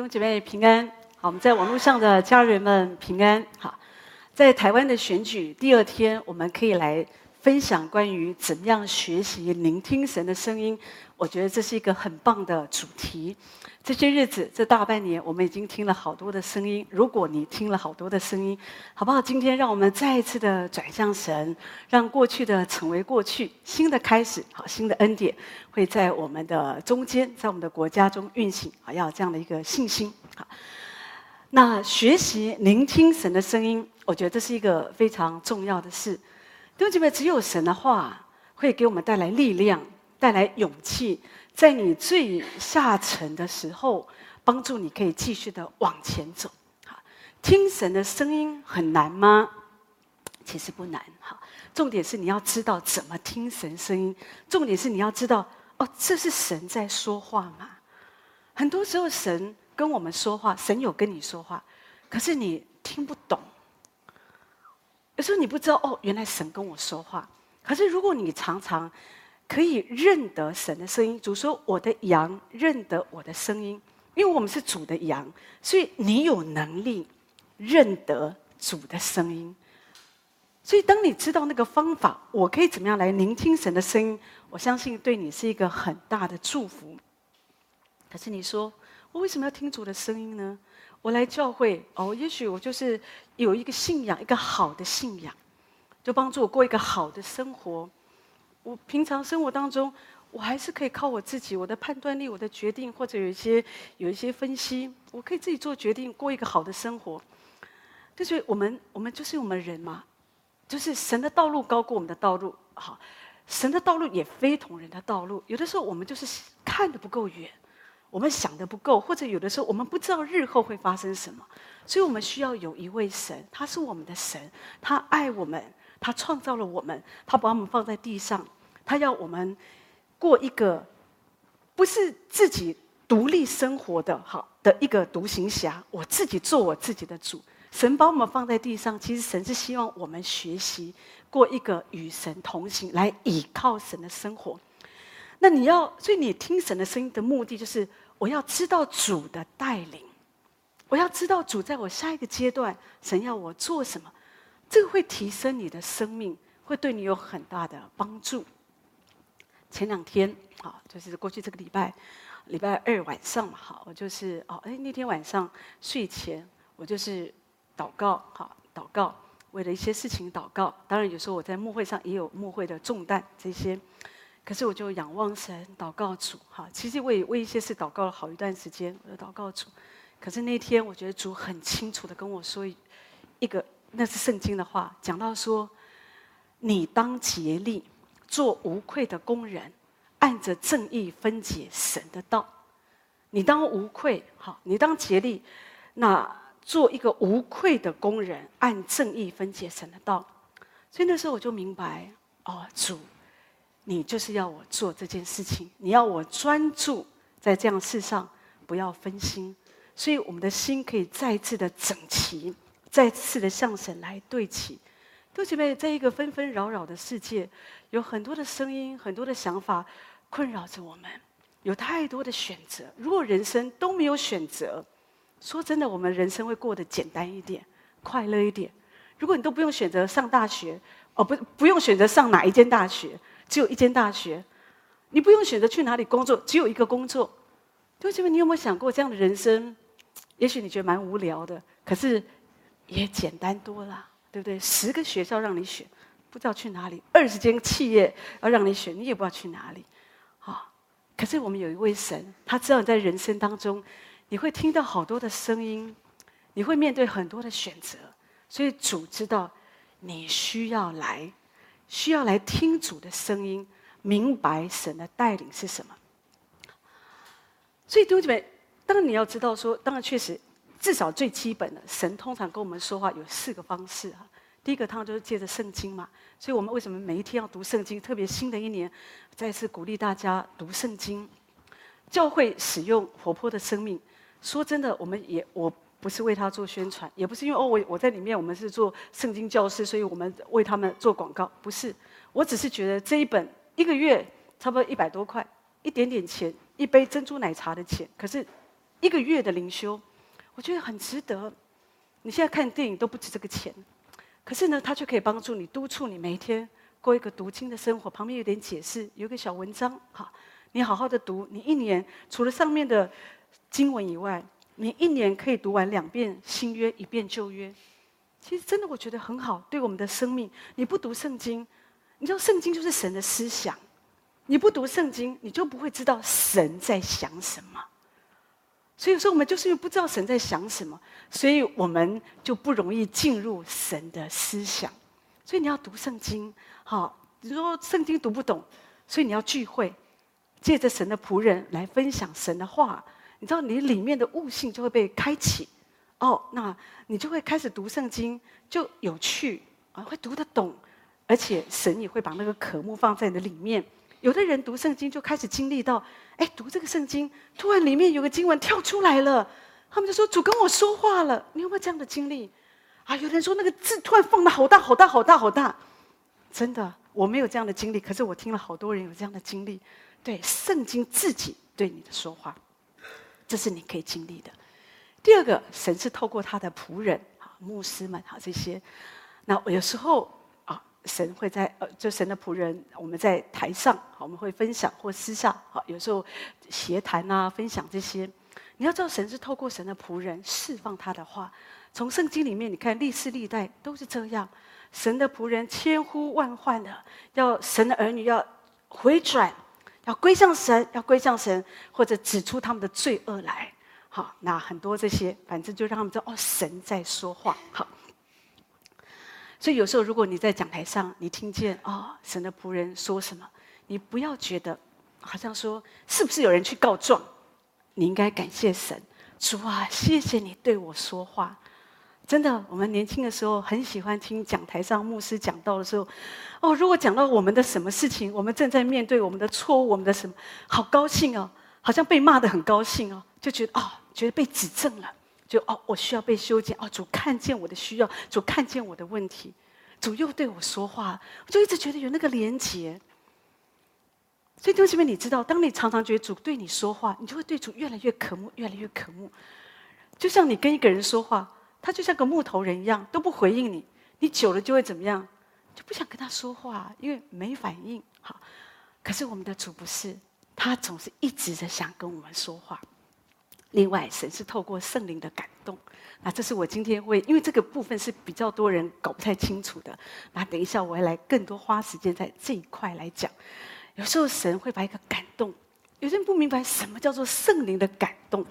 兄姐妹平安，好，我们在网络上的家人们平安，好，在台湾的选举第二天，我们可以来分享关于怎么样学习聆听神的声音。我觉得这是一个很棒的主题。这些日子，这大半年，我们已经听了好多的声音。如果你听了好多的声音，好不好？今天让我们再一次的转向神，让过去的成为过去，新的开始，好，新的恩典会在我们的中间，在我们的国家中运行。好，要有这样的一个信心。好，那学习聆听神的声音，我觉得这是一个非常重要的事。弟兄姐妹，只有神的话会给我们带来力量，带来勇气。在你最下沉的时候，帮助你可以继续的往前走。好，听神的声音很难吗？其实不难。好，重点是你要知道怎么听神声音。重点是你要知道，哦，这是神在说话吗？很多时候神跟我们说话，神有跟你说话，可是你听不懂。有时候你不知道，哦，原来神跟我说话。可是如果你常常可以认得神的声音。主说：“我的羊认得我的声音，因为我们是主的羊，所以你有能力认得主的声音。所以，当你知道那个方法，我可以怎么样来聆听神的声音？我相信对你是一个很大的祝福。可是你说，我为什么要听主的声音呢？我来教会哦，也许我就是有一个信仰，一个好的信仰，就帮助我过一个好的生活。”我平常生活当中，我还是可以靠我自己，我的判断力，我的决定，或者有一些有一些分析，我可以自己做决定，过一个好的生活。就是我们，我们就是我们人嘛，就是神的道路高过我们的道路，好，神的道路也非同人的道路。有的时候我们就是看得不够远，我们想的不够，或者有的时候我们不知道日后会发生什么，所以我们需要有一位神，他是我们的神，他爱我们。他创造了我们，他把我们放在地上，他要我们过一个不是自己独立生活的好的一个独行侠。我自己做我自己的主。神把我们放在地上，其实神是希望我们学习过一个与神同行，来倚靠神的生活。那你要，所以你听神的声音的目的，就是我要知道主的带领，我要知道主在我下一个阶段，神要我做什么。这个会提升你的生命，会对你有很大的帮助。前两天啊，就是过去这个礼拜，礼拜二晚上嘛，好，我就是哦，哎，那天晚上睡前，我就是祷告，好，祷告，为了一些事情祷告。当然，有时候我在牧会上也有牧会的重担这些，可是我就仰望神，祷告主，哈。其实我也为一些事祷告了好一段时间，我就祷告主。可是那天，我觉得主很清楚的跟我说一个。那是圣经的话，讲到说，你当竭力做无愧的工人，按着正义分解神的道。你当无愧，好，你当竭力，那做一个无愧的工人，按正义分解神的道。所以那时候我就明白，哦，主，你就是要我做这件事情，你要我专注在这样事上，不要分心，所以我们的心可以再次的整齐。再次的向神来对齐，弟兄姐妹，在一个纷纷扰扰的世界，有很多的声音，很多的想法困扰着我们，有太多的选择。如果人生都没有选择，说真的，我们人生会过得简单一点，快乐一点。如果你都不用选择上大学，哦，不，不用选择上哪一间大学，只有一间大学，你不用选择去哪里工作，只有一个工作。弟兄们，你有没有想过这样的人生？也许你觉得蛮无聊的，可是。也简单多了，对不对？十个学校让你选，不知道去哪里；二十间企业要让你选，你也不知道去哪里。好，可是我们有一位神，他知道你在人生当中，你会听到好多的声音，你会面对很多的选择，所以主知道你需要来，需要来听主的声音，明白神的带领是什么。所以弟兄姐妹，当然你要知道说，当然确实。至少最基本的，神通常跟我们说话有四个方式哈。第一个，他就是借着圣经嘛，所以我们为什么每一天要读圣经？特别新的一年，再次鼓励大家读圣经。教会使用活泼的生命，说真的，我们也我不是为他做宣传，也不是因为哦，我我在里面，我们是做圣经教师，所以我们为他们做广告，不是。我只是觉得这一本一个月差不多一百多块，一点点钱，一杯珍珠奶茶的钱，可是一个月的灵修，我觉得很值得。你现在看电影都不值这个钱，可是呢，它却可以帮助你督促你每一天过一个读经的生活。旁边有点解释，有个小文章，好，你好好的读。你一年除了上面的经文以外，你一年可以读完两遍新约，一遍旧约。其实真的，我觉得很好，对我们的生命。你不读圣经，你知道圣经就是神的思想。你不读圣经，你就不会知道神在想什么。所以说，我们就是因为不知道神在想什么，所以我们就不容易进入神的思想。所以你要读圣经，好，你说圣经读不懂，所以你要聚会，借着神的仆人来分享神的话，你知道你里面的悟性就会被开启。哦，那你就会开始读圣经，就有趣啊，会读得懂，而且神也会把那个渴慕放在你的里面。有的人读圣经就开始经历到，哎，读这个圣经，突然里面有个经文跳出来了，他们就说主跟我说话了。你有没有这样的经历？啊，有人说那个字突然放得好大好大好大好大，真的我没有这样的经历，可是我听了好多人有这样的经历。对，圣经自己对你的说话，这是你可以经历的。第二个，神是透过他的仆人啊，牧师们啊这些，那有时候啊。神会在呃，就神的仆人，我们在台上，我们会分享或私下，好，有时候协谈啊，分享这些。你要知道，神是透过神的仆人释放他的话。从圣经里面，你看历世历代都是这样，神的仆人千呼万唤的，要神的儿女要回转，要归向神，要归向神，或者指出他们的罪恶来。好，那很多这些，反正就让他们知道，哦，神在说话。好。所以有时候，如果你在讲台上，你听见哦，神的仆人说什么，你不要觉得好像说是不是有人去告状？你应该感谢神，主啊，谢谢你对我说话。真的，我们年轻的时候很喜欢听讲台上牧师讲道的时候，哦，如果讲到我们的什么事情，我们正在面对我们的错误，我们的什么，好高兴哦，好像被骂得很高兴哦，就觉得哦，觉得被指正了。就哦，我需要被修剪哦。主看见我的需要，主看见我的问题，主又对我说话，我就一直觉得有那个连结。所以弟兄姐妹，你知道，当你常常觉得主对你说话，你就会对主越来越渴慕，越来越渴慕。就像你跟一个人说话，他就像个木头人一样，都不回应你，你久了就会怎么样？就不想跟他说话，因为没反应。好，可是我们的主不是，他总是一直在想跟我们说话。另外，神是透过圣灵的感动，那这是我今天会，因为这个部分是比较多人搞不太清楚的。那等一下我会来更多花时间在这一块来讲。有时候神会把一个感动，有些人不明白什么叫做圣灵的感动。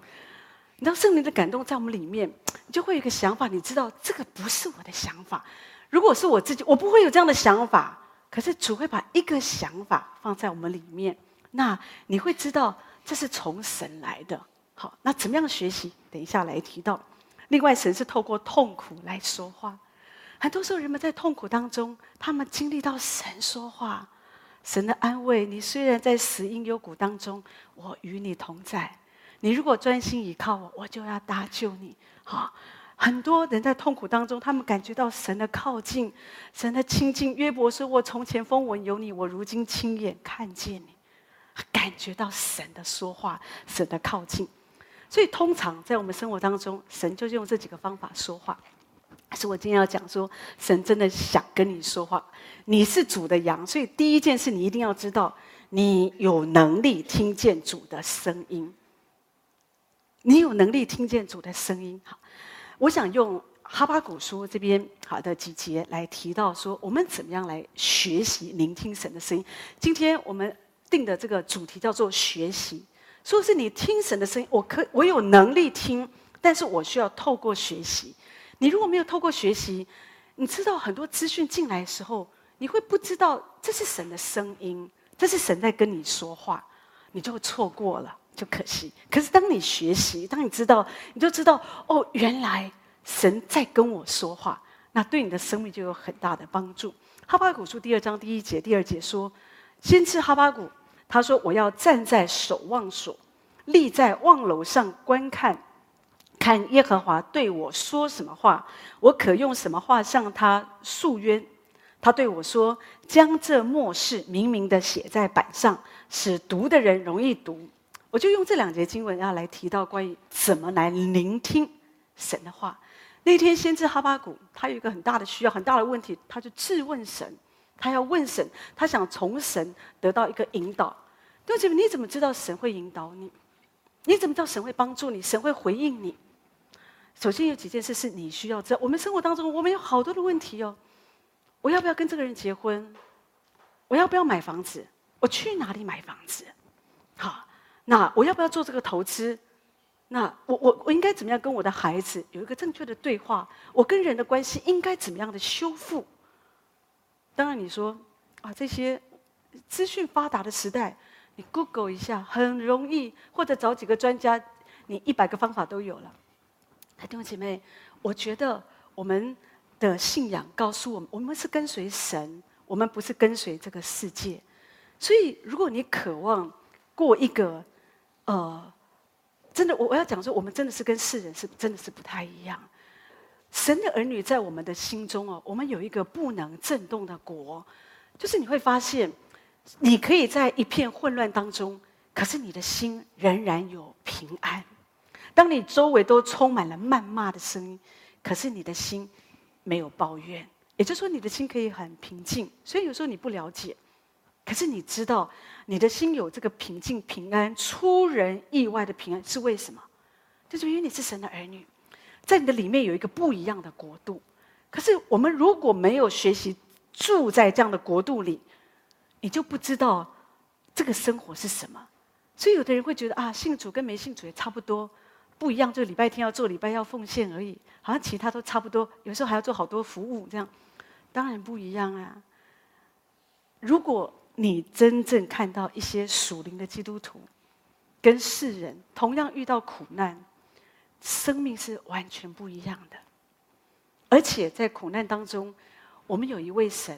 你知道圣灵的感动在我们里面，你就会有一个想法，你知道这个不是我的想法。如果是我自己，我不会有这样的想法。可是主会把一个想法放在我们里面，那你会知道这是从神来的。好，那怎么样学习？等一下来提到。另外，神是透过痛苦来说话。很多时候，人们在痛苦当中，他们经历到神说话，神的安慰。你虽然在死荫幽谷当中，我与你同在。你如果专心倚靠我，我就要搭救你。好，很多人在痛苦当中，他们感觉到神的靠近，神的亲近。约伯说：“我从前风闻有你，我如今亲眼看见你。”感觉到神的说话，神的靠近。所以，通常在我们生活当中，神就是用这几个方法说话。可是我今天要讲说，神真的想跟你说话。你是主的羊，所以第一件事你一定要知道，你有能力听见主的声音。你有能力听见主的声音。好，我想用哈巴谷书这边好的几节来提到说，我们怎么样来学习聆听神的声音。今天我们定的这个主题叫做学习。说是你听神的声音，我可我有能力听，但是我需要透过学习。你如果没有透过学习，你知道很多资讯进来的时候，你会不知道这是神的声音，这是神在跟你说话，你就错过了，就可惜。可是当你学习，当你知道，你就知道哦，原来神在跟我说话，那对你的生命就有很大的帮助。哈巴谷书第二章第一节、第二节说：“先知哈巴谷。”他说：“我要站在守望所，立在望楼上观看，看耶和华对我说什么话，我可用什么话向他诉冤。”他对我说：“将这末世明明的写在板上，使读的人容易读。我就用这两节经文要来提到关于怎么来聆听神的话。那天先知哈巴谷，他有一个很大的需要，很大的问题，他就质问神，他要问神，他想从神得到一个引导。弟兄姐妹，你怎么知道神会引导你？你怎么知道神会帮助你？神会回应你？首先有几件事是你需要知道。我们生活当中，我们有好多的问题哦。我要不要跟这个人结婚？我要不要买房子？我去哪里买房子？好，那我要不要做这个投资？那我我我应该怎么样跟我的孩子有一个正确的对话？我跟人的关系应该怎么样的修复？当然，你说啊，这些资讯发达的时代，你 Google 一下很容易，或者找几个专家，你一百个方法都有了。弟兄姐妹，我觉得我们的信仰告诉我们，我们是跟随神，我们不是跟随这个世界。所以，如果你渴望过一个呃。真的，我我要讲说，我们真的是跟世人是真的是不太一样。神的儿女在我们的心中哦，我们有一个不能震动的国，就是你会发现，你可以在一片混乱当中，可是你的心仍然有平安。当你周围都充满了谩骂的声音，可是你的心没有抱怨，也就是说，你的心可以很平静。所以有时候你不了解。可是你知道，你的心有这个平静、平安、出人意外的平安，是为什么？就是因为你是神的儿女，在你的里面有一个不一样的国度。可是我们如果没有学习住在这样的国度里，你就不知道这个生活是什么。所以有的人会觉得啊，信主跟没信主也差不多，不一样，就礼拜天要做礼拜要奉献而已，好像其他都差不多。有时候还要做好多服务，这样当然不一样啊。如果你真正看到一些属灵的基督徒，跟世人同样遇到苦难，生命是完全不一样的。而且在苦难当中，我们有一位神，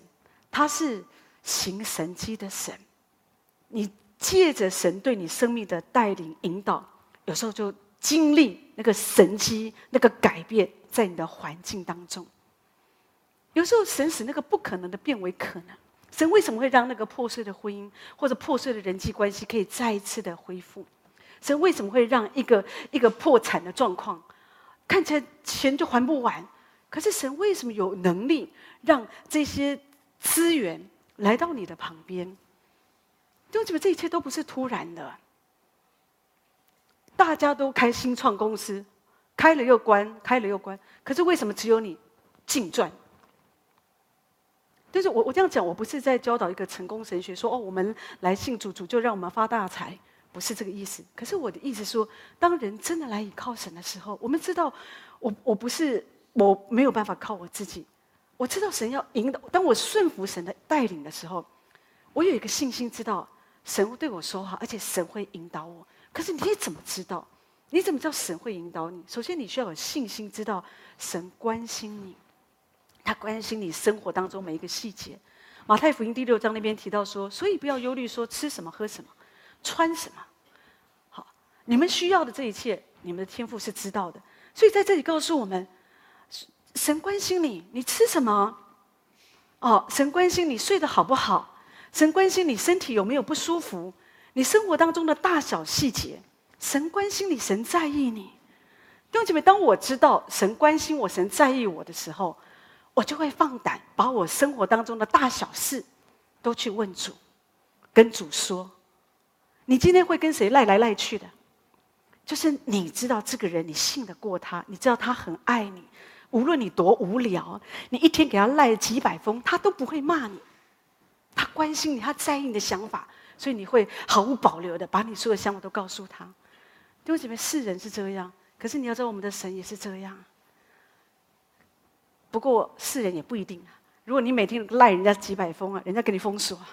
他是行神迹的神。你借着神对你生命的带领引导，有时候就经历那个神迹、那个改变，在你的环境当中。有时候神使那个不可能的变为可能。神为什么会让那个破碎的婚姻或者破碎的人际关系可以再一次的恢复？神为什么会让一个一个破产的状况看起来钱就还不完？可是神为什么有能力让这些资源来到你的旁边？就觉得这一切都不是突然的。大家都开新创公司，开了又关，开了又关，可是为什么只有你净赚？但是我我这样讲，我不是在教导一个成功神学，说哦，我们来信主，主就让我们发大财，不是这个意思。可是我的意思说，当人真的来倚靠神的时候，我们知道，我我不是我没有办法靠我自己，我知道神要引导。当我顺服神的带领的时候，我有一个信心，知道神会对我说话，而且神会引导我。可是你怎么知道？你怎么知道神会引导你？首先，你需要有信心，知道神关心你。他关心你生活当中每一个细节。马太福音第六章那边提到说，所以不要忧虑，说吃什么、喝什么、穿什么。好，你们需要的这一切，你们的天赋是知道的。所以在这里告诉我们，神关心你，你吃什么？哦，神关心你睡得好不好？神关心你身体有没有不舒服？你生活当中的大小细节，神关心你，神在意你。弟兄姐妹，当我知道神关心我，神在意我的时候，我就会放胆把我生活当中的大小事都去问主，跟主说：“你今天会跟谁赖来赖去的？就是你知道这个人，你信得过他，你知道他很爱你，无论你多无聊，你一天给他赖几百封，他都不会骂你。他关心你，他在意你的想法，所以你会毫无保留的把你所有的想法都告诉他。因为什么？世人是这样，可是你要知道，我们的神也是这样。”不过世人也不一定啊。如果你每天赖人家几百封啊，人家给你封锁。啊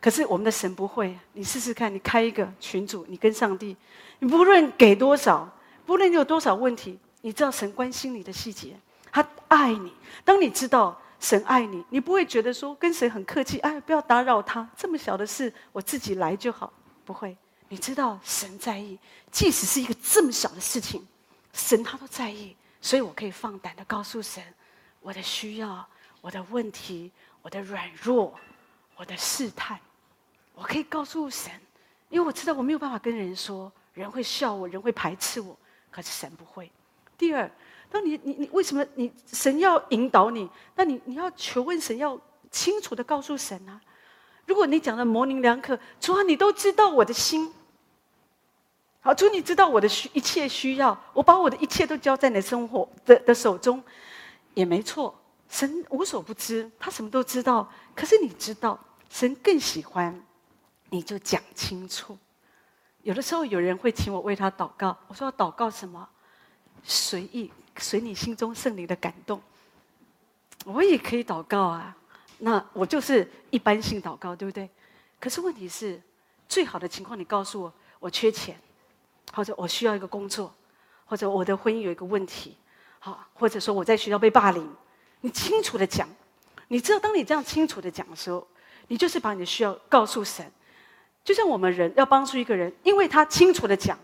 可是我们的神不会，你试试看，你开一个群组，你跟上帝，你不论给多少，不论你有多少问题，你知道神关心你的细节，他爱你。当你知道神爱你，你不会觉得说跟神很客气，哎，不要打扰他，这么小的事我自己来就好。不会，你知道神在意，即使是一个这么小的事情，神他都在意，所以我可以放胆的告诉神。我的需要，我的问题，我的软弱，我的试探，我可以告诉神，因为我知道我没有办法跟人说，人会笑我，人会排斥我，可是神不会。第二，当你你你为什么你神要引导你？那你你要求问神，要清楚的告诉神啊。如果你讲的模棱两可，主啊，你都知道我的心。好，主你知道我的需一切需要，我把我的一切都交在你的生活的的手中，也没错。神无所不知，他什么都知道。可是你知道，神更喜欢，你就讲清楚。有的时候有人会请我为他祷告，我说祷告什么？随意，随你心中圣灵的感动。我也可以祷告啊，那我就是一般性祷告，对不对？可是问题是，最好的情况，你告诉我，我缺钱。或者我需要一个工作，或者我的婚姻有一个问题，好，或者说我在学校被霸凌，你清楚的讲，你知道，当你这样清楚的讲的时候，你就是把你的需要告诉神。就像我们人要帮助一个人，因为他清楚的讲，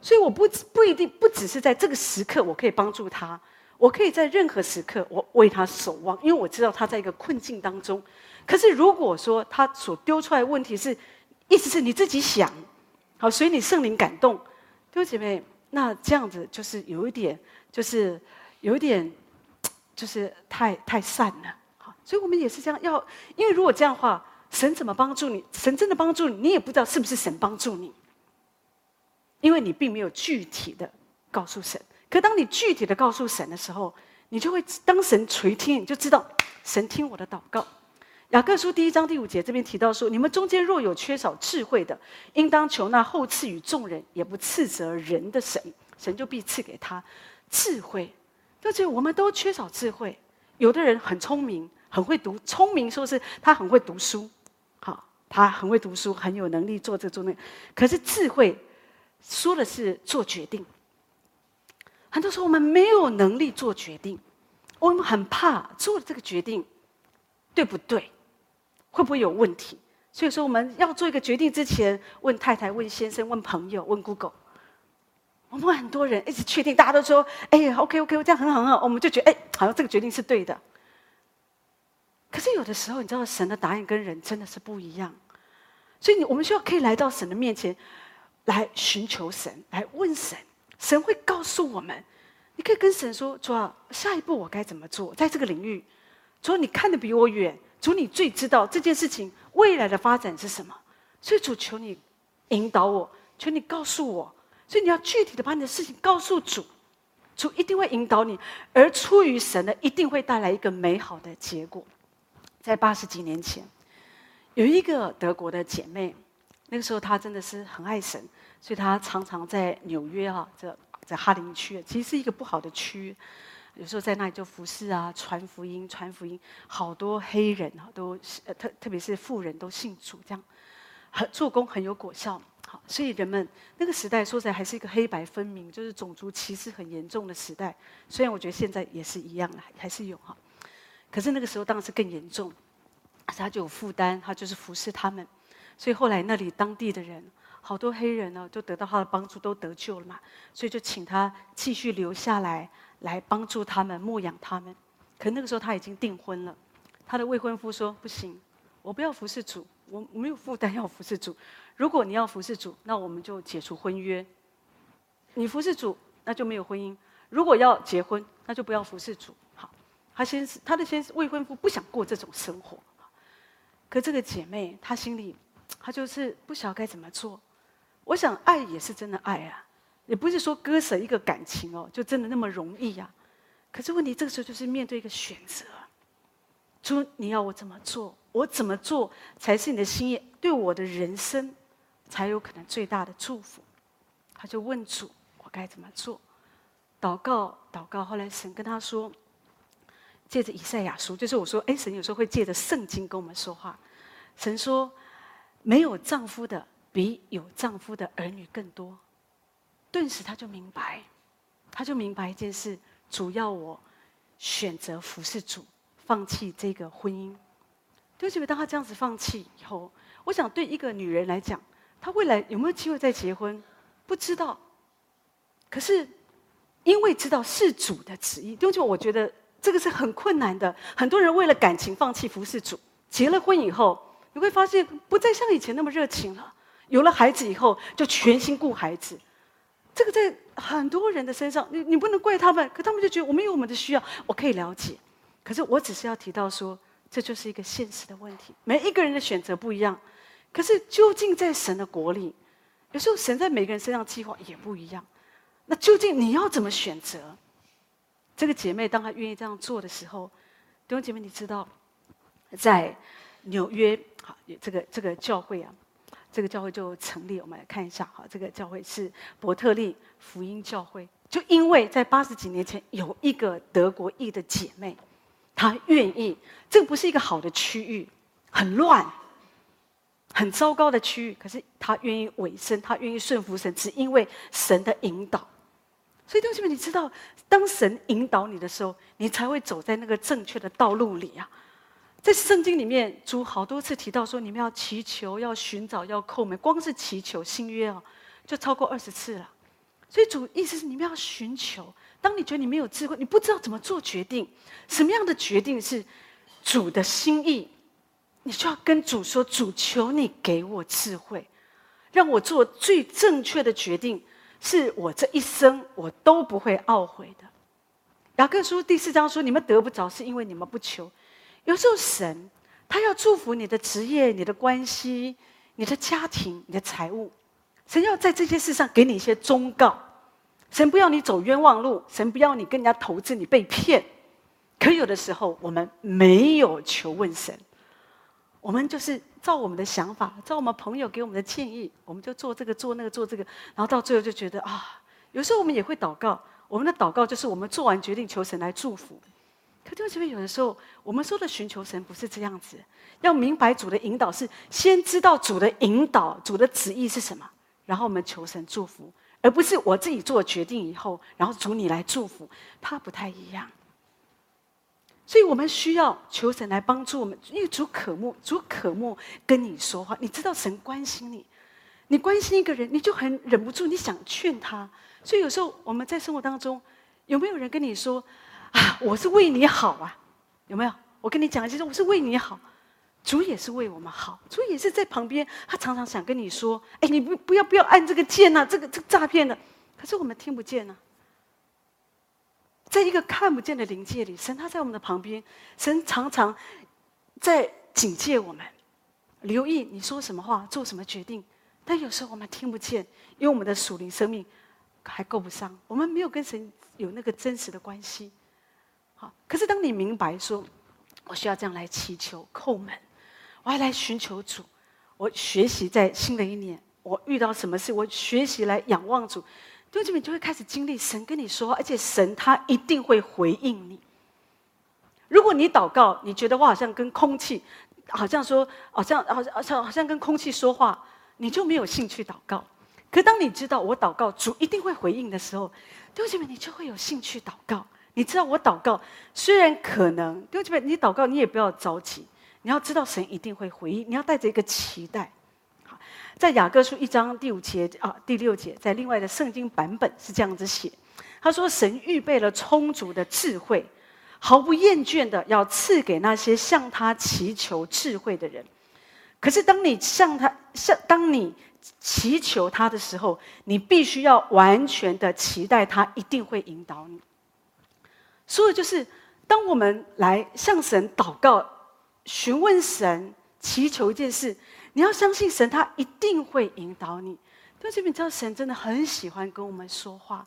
所以我不不一定不只是在这个时刻我可以帮助他，我可以在任何时刻我为他守望，因为我知道他在一个困境当中。可是如果说他所丢出来问题是，意思是你自己想，好，所以你圣灵感动。弟兄姐妹，那这样子就是有一点，就是有点，就是太太善了。好，所以我们也是这样，要因为如果这样的话，神怎么帮助你？神真的帮助你，你也不知道是不是神帮助你，因为你并没有具体的告诉神。可当你具体的告诉神的时候，你就会当神垂听，你就知道神听我的祷告。雅各书第一章第五节这边提到说：“你们中间若有缺少智慧的，应当求那后赐与众人，也不斥责人的神，神就必赐给他智慧。”而且我们都缺少智慧。有的人很聪明，很会读，聪明说是他很会读书，好，他很会读书，很有能力做这做那。可是智慧说的是做决定。很多时候我们没有能力做决定，我们很怕做了这个决定，对不对？会不会有问题？所以说，我们要做一个决定之前，问太太、问先生、问朋友、问 Google。我们很多人一直确定，大家都说：“哎，OK，OK，这样很好，很好。”我们就觉得：“哎，好像这个决定是对的。”可是有的时候，你知道，神的答案跟人真的是不一样。所以，你我们需要可以来到神的面前，来寻求神，来问神。神会告诉我们，你可以跟神说：“主啊，下一步我该怎么做？在这个领域，主，你看得比我远。”主，你最知道这件事情未来的发展是什么，所以主求你引导我，求你告诉我，所以你要具体的把你的事情告诉主，主一定会引导你，而出于神的一定会带来一个美好的结果。在八十几年前，有一个德国的姐妹，那个时候她真的是很爱神，所以她常常在纽约哈，这在哈林区，其实是一个不好的区。有时候在那里就服侍啊，传福音，传福音，好多黑人啊，都呃特特别是富人都信主，这样很做工很有果效。所以人们那个时代说起来还是一个黑白分明，就是种族歧视很严重的时代。虽然我觉得现在也是一样的，还是有哈。可是那个时候当然是更严重，他就有负担，他就是服侍他们。所以后来那里当地的人，好多黑人呢，就得到他的帮助，都得救了嘛。所以就请他继续留下来。来帮助他们牧养他们，可那个时候他已经订婚了，他的未婚夫说：“不行，我不要服侍主，我没有负担要服侍主。如果你要服侍主，那我们就解除婚约。你服侍主，那就没有婚姻。如果要结婚，那就不要服侍主。”好，他先是他的先是未婚夫不想过这种生活，可这个姐妹她心里，她就是不晓该怎么做。我想爱也是真的爱啊。也不是说割舍一个感情哦，就真的那么容易呀？可是问题这个时候就是面对一个选择，主，你要我怎么做？我怎么做才是你的心意？对我的人生才有可能最大的祝福？他就问主，我该怎么做？祷告，祷告。后来神跟他说，借着以赛亚书，就是我说，哎，神有时候会借着圣经跟我们说话。神说，没有丈夫的比有丈夫的儿女更多。顿时他就明白，他就明白一件事：主要我选择服侍主，放弃这个婚姻。对不起，当他这样子放弃以后，我想对一个女人来讲，他未来有没有机会再结婚，不知道。可是因为知道是主的旨意，对不起，我觉得这个是很困难的。很多人为了感情放弃服侍主，结了婚以后，你会发现不再像以前那么热情了。有了孩子以后就全心顾孩子。这个在很多人的身上，你你不能怪他们，可他们就觉得我们有我们的需要，我可以了解。可是我只是要提到说，这就是一个现实的问题。每一个人的选择不一样，可是究竟在神的国里，有时候神在每个人身上计划也不一样。那究竟你要怎么选择？这个姐妹当她愿意这样做的时候，弟兄姐妹，你知道，在纽约，好，这个这个教会啊。这个教会就成立，我们来看一下哈。这个教会是伯特利福音教会，就因为在八十几年前有一个德国裔的姐妹，她愿意，这个不是一个好的区域，很乱、很糟糕的区域，可是他愿意委身，他愿意顺服神，只因为神的引导。所以弟兄姐妹，你知道，当神引导你的时候，你才会走在那个正确的道路里啊。在圣经里面，主好多次提到说，你们要祈求、要寻找、要叩门。光是祈求新约哦，就超过二十次了。所以主意思是，你们要寻求。当你觉得你没有智慧，你不知道怎么做决定，什么样的决定是主的心意，你就要跟主说：“主，求你给我智慧，让我做最正确的决定，是我这一生我都不会懊悔的。”雅各书第四章说：“你们得不着，是因为你们不求。”有时候神他要祝福你的职业、你的关系、你的家庭、你的财务，神要在这些事上给你一些忠告。神不要你走冤枉路，神不要你跟人家投资，你被骗。可有的时候我们没有求问神，我们就是照我们的想法，照我们朋友给我们的建议，我们就做这个做那个做这个，然后到最后就觉得啊，有时候我们也会祷告，我们的祷告就是我们做完决定求神来祝福。可弟兄姐妹，有的时候我们说的寻求神不是这样子，要明白主的引导是先知道主的引导，主的旨意是什么，然后我们求神祝福，而不是我自己做决定以后，然后主你来祝福，它不太一样。所以我们需要求神来帮助我们，因为主渴慕，主渴慕跟你说话。你知道神关心你，你关心一个人，你就很忍不住，你想劝他。所以有时候我们在生活当中，有没有人跟你说？啊，我是为你好啊，有没有？我跟你讲，其实我是为你好，主也是为我们好，主也是在旁边，他常常想跟你说：“哎，你不不要不要按这个键呐，这个这个诈骗的。”可是我们听不见呢，在一个看不见的灵界里，神他在我们的旁边，神常常在警戒我们，留意你说什么话，做什么决定。但有时候我们听不见，因为我们的属灵生命还够不上，我们没有跟神有那个真实的关系。好，可是当你明白说，我需要这样来祈求叩门，我要来寻求主，我学习在新的一年，我遇到什么事，我学习来仰望主，弟兄姊妹就会开始经历神跟你说话，而且神他一定会回应你。如果你祷告，你觉得我好像跟空气，好像说，好像好像好像好像跟空气说话，你就没有兴趣祷告。可当你知道我祷告主一定会回应的时候，弟兄姊妹你就会有兴趣祷告。你知道我祷告，虽然可能，对不起，你祷告你也不要着急，你要知道神一定会回应，你要带着一个期待。在雅各书一章第五节啊第六节，在另外的圣经版本是这样子写，他说：“神预备了充足的智慧，毫不厌倦的要赐给那些向他祈求智慧的人。可是当你向他向当你祈求他的时候，你必须要完全的期待他一定会引导你。”所以就是，当我们来向神祷告、询问神、祈求一件事，你要相信神，他一定会引导你。但是你知道，神真的很喜欢跟我们说话。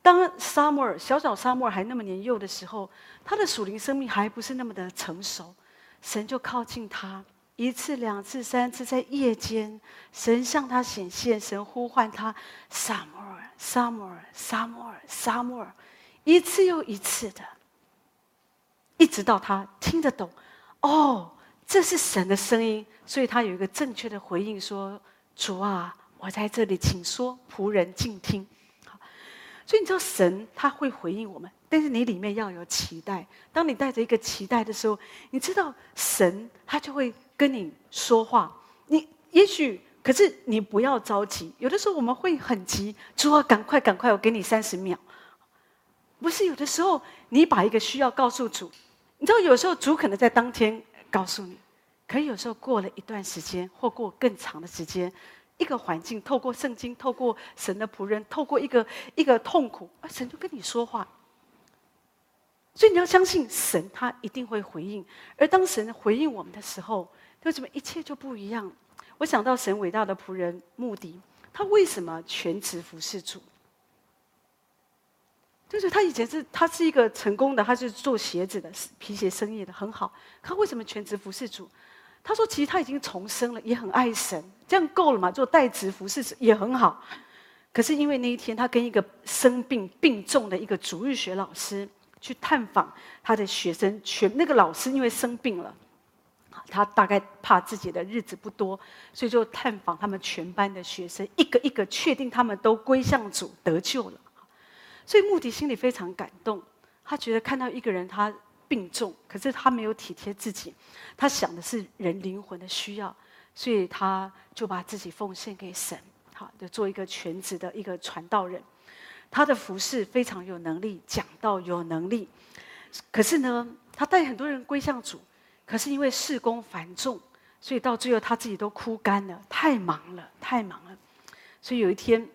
当撒母耳小小撒母耳还那么年幼的时候，他的属灵生命还不是那么的成熟，神就靠近他一次、两次、三次，在夜间，神向他显现，神呼唤他：撒母耳、撒母耳、撒母耳、撒母耳。一次又一次的，一直到他听得懂，哦，这是神的声音，所以他有一个正确的回应说：“主啊，我在这里，请说，仆人静听。”，所以你知道神他会回应我们，但是你里面要有期待。当你带着一个期待的时候，你知道神他就会跟你说话。你也许，可是你不要着急。有的时候我们会很急，主啊，赶快赶快，我给你三十秒。不是有的时候，你把一个需要告诉主，你知道有时候主可能在当天告诉你，可以有时候过了一段时间或过更长的时间，一个环境，透过圣经，透过神的仆人，透过一个一个痛苦，啊，神就跟你说话。所以你要相信神，他一定会回应。而当神回应我们的时候，为什么一切就不一样？我想到神伟大的仆人穆迪，他为什么全职服侍主？就是他以前是，他是一个成功的，他是做鞋子的皮鞋生意的，很好。他为什么全职服侍主？他说，其实他已经重生了，也很爱神，这样够了嘛？做代职服侍也很好。可是因为那一天，他跟一个生病病重的一个主日学老师去探访他的学生，全那个老师因为生病了，他大概怕自己的日子不多，所以就探访他们全班的学生，一个一个确定他们都归向主得救了。所以穆迪心里非常感动，他觉得看到一个人他病重，可是他没有体贴自己，他想的是人灵魂的需要，所以他就把自己奉献给神，好，就做一个全职的一个传道人。他的服饰非常有能力，讲道有能力，可是呢，他带很多人归向主，可是因为事工繁重，所以到最后他自己都枯干了，太忙了，太忙了，所以有一天。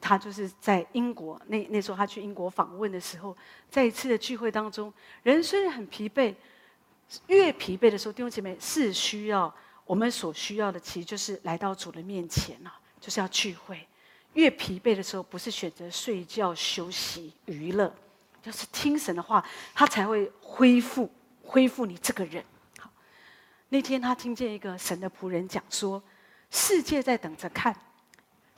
他就是在英国那那时候，他去英国访问的时候，在一次的聚会当中，人虽然很疲惫，越疲惫的时候，弟兄姐妹是需要我们所需要的，其实就是来到主的面前啊，就是要聚会。越疲惫的时候，不是选择睡觉、休息、娱乐，就是听神的话，他才会恢复恢复你这个人。好，那天他听见一个神的仆人讲说，世界在等着看。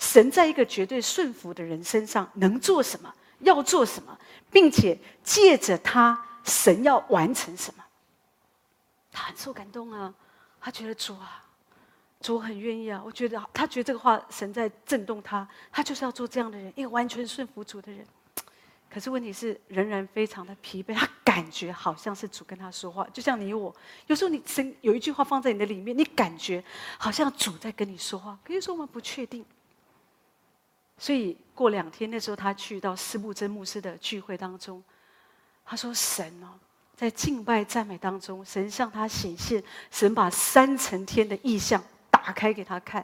神在一个绝对顺服的人身上能做什么？要做什么？并且借着他，神要完成什么？他很受感动啊！他觉得主啊，主很愿意啊！我觉得他觉得这个话神在震动他，他就是要做这样的人，一个完全顺服主的人。可是问题是，仍然非常的疲惫。他感觉好像是主跟他说话，就像你我，有时候你神有一句话放在你的里面，你感觉好像主在跟你说话，可以说我们不确定。所以过两天，那时候他去到斯布真牧师的聚会当中，他说：“神哦，在敬拜赞美当中，神向他显现，神把三层天的意象打开给他看。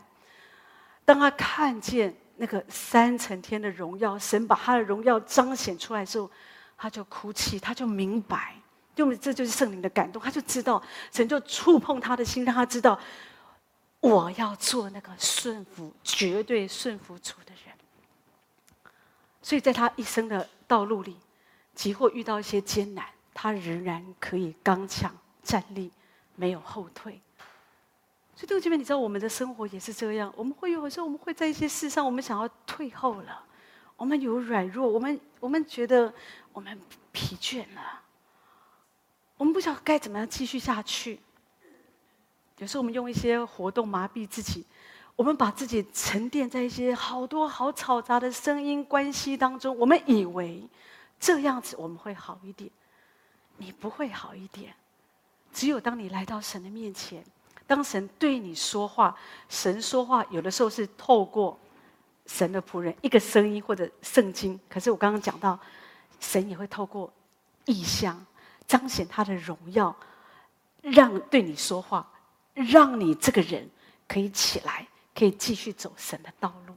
当他看见那个三层天的荣耀，神把他的荣耀彰显出来的时候，他就哭泣，他就明白，因为这就是圣灵的感动，他就知道神就触碰他的心，让他知道我要做那个顺服、绝对顺服主的人。”所以在他一生的道路里，即或遇到一些艰难，他仍然可以刚强站立，没有后退。所以弟兄姐妹，你知道我们的生活也是这样，我们会有时候我们会在一些事上，我们想要退后了，我们有软弱，我们我们觉得我们疲倦了，我们不晓得该怎么样继续下去。有时候我们用一些活动麻痹自己。我们把自己沉淀在一些好多好嘈杂的声音关系当中，我们以为这样子我们会好一点，你不会好一点。只有当你来到神的面前，当神对你说话，神说话有的时候是透过神的仆人一个声音或者圣经，可是我刚刚讲到，神也会透过异象彰显他的荣耀，让对你说话，让你这个人可以起来。可以继续走神的道路，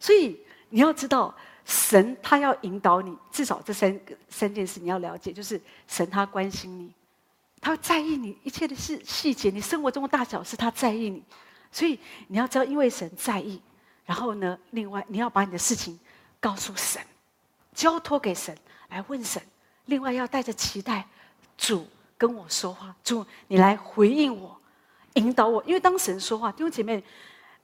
所以你要知道，神他要引导你，至少这三个三件事你要了解，就是神他关心你，他在意你一切的事细节，你生活中的大小事他在意你，所以你要知道，因为神在意，然后呢，另外你要把你的事情告诉神，交托给神来问神，另外要带着期待，主跟我说话，主你来回应我。引导我，因为当神说话，弟兄姐妹，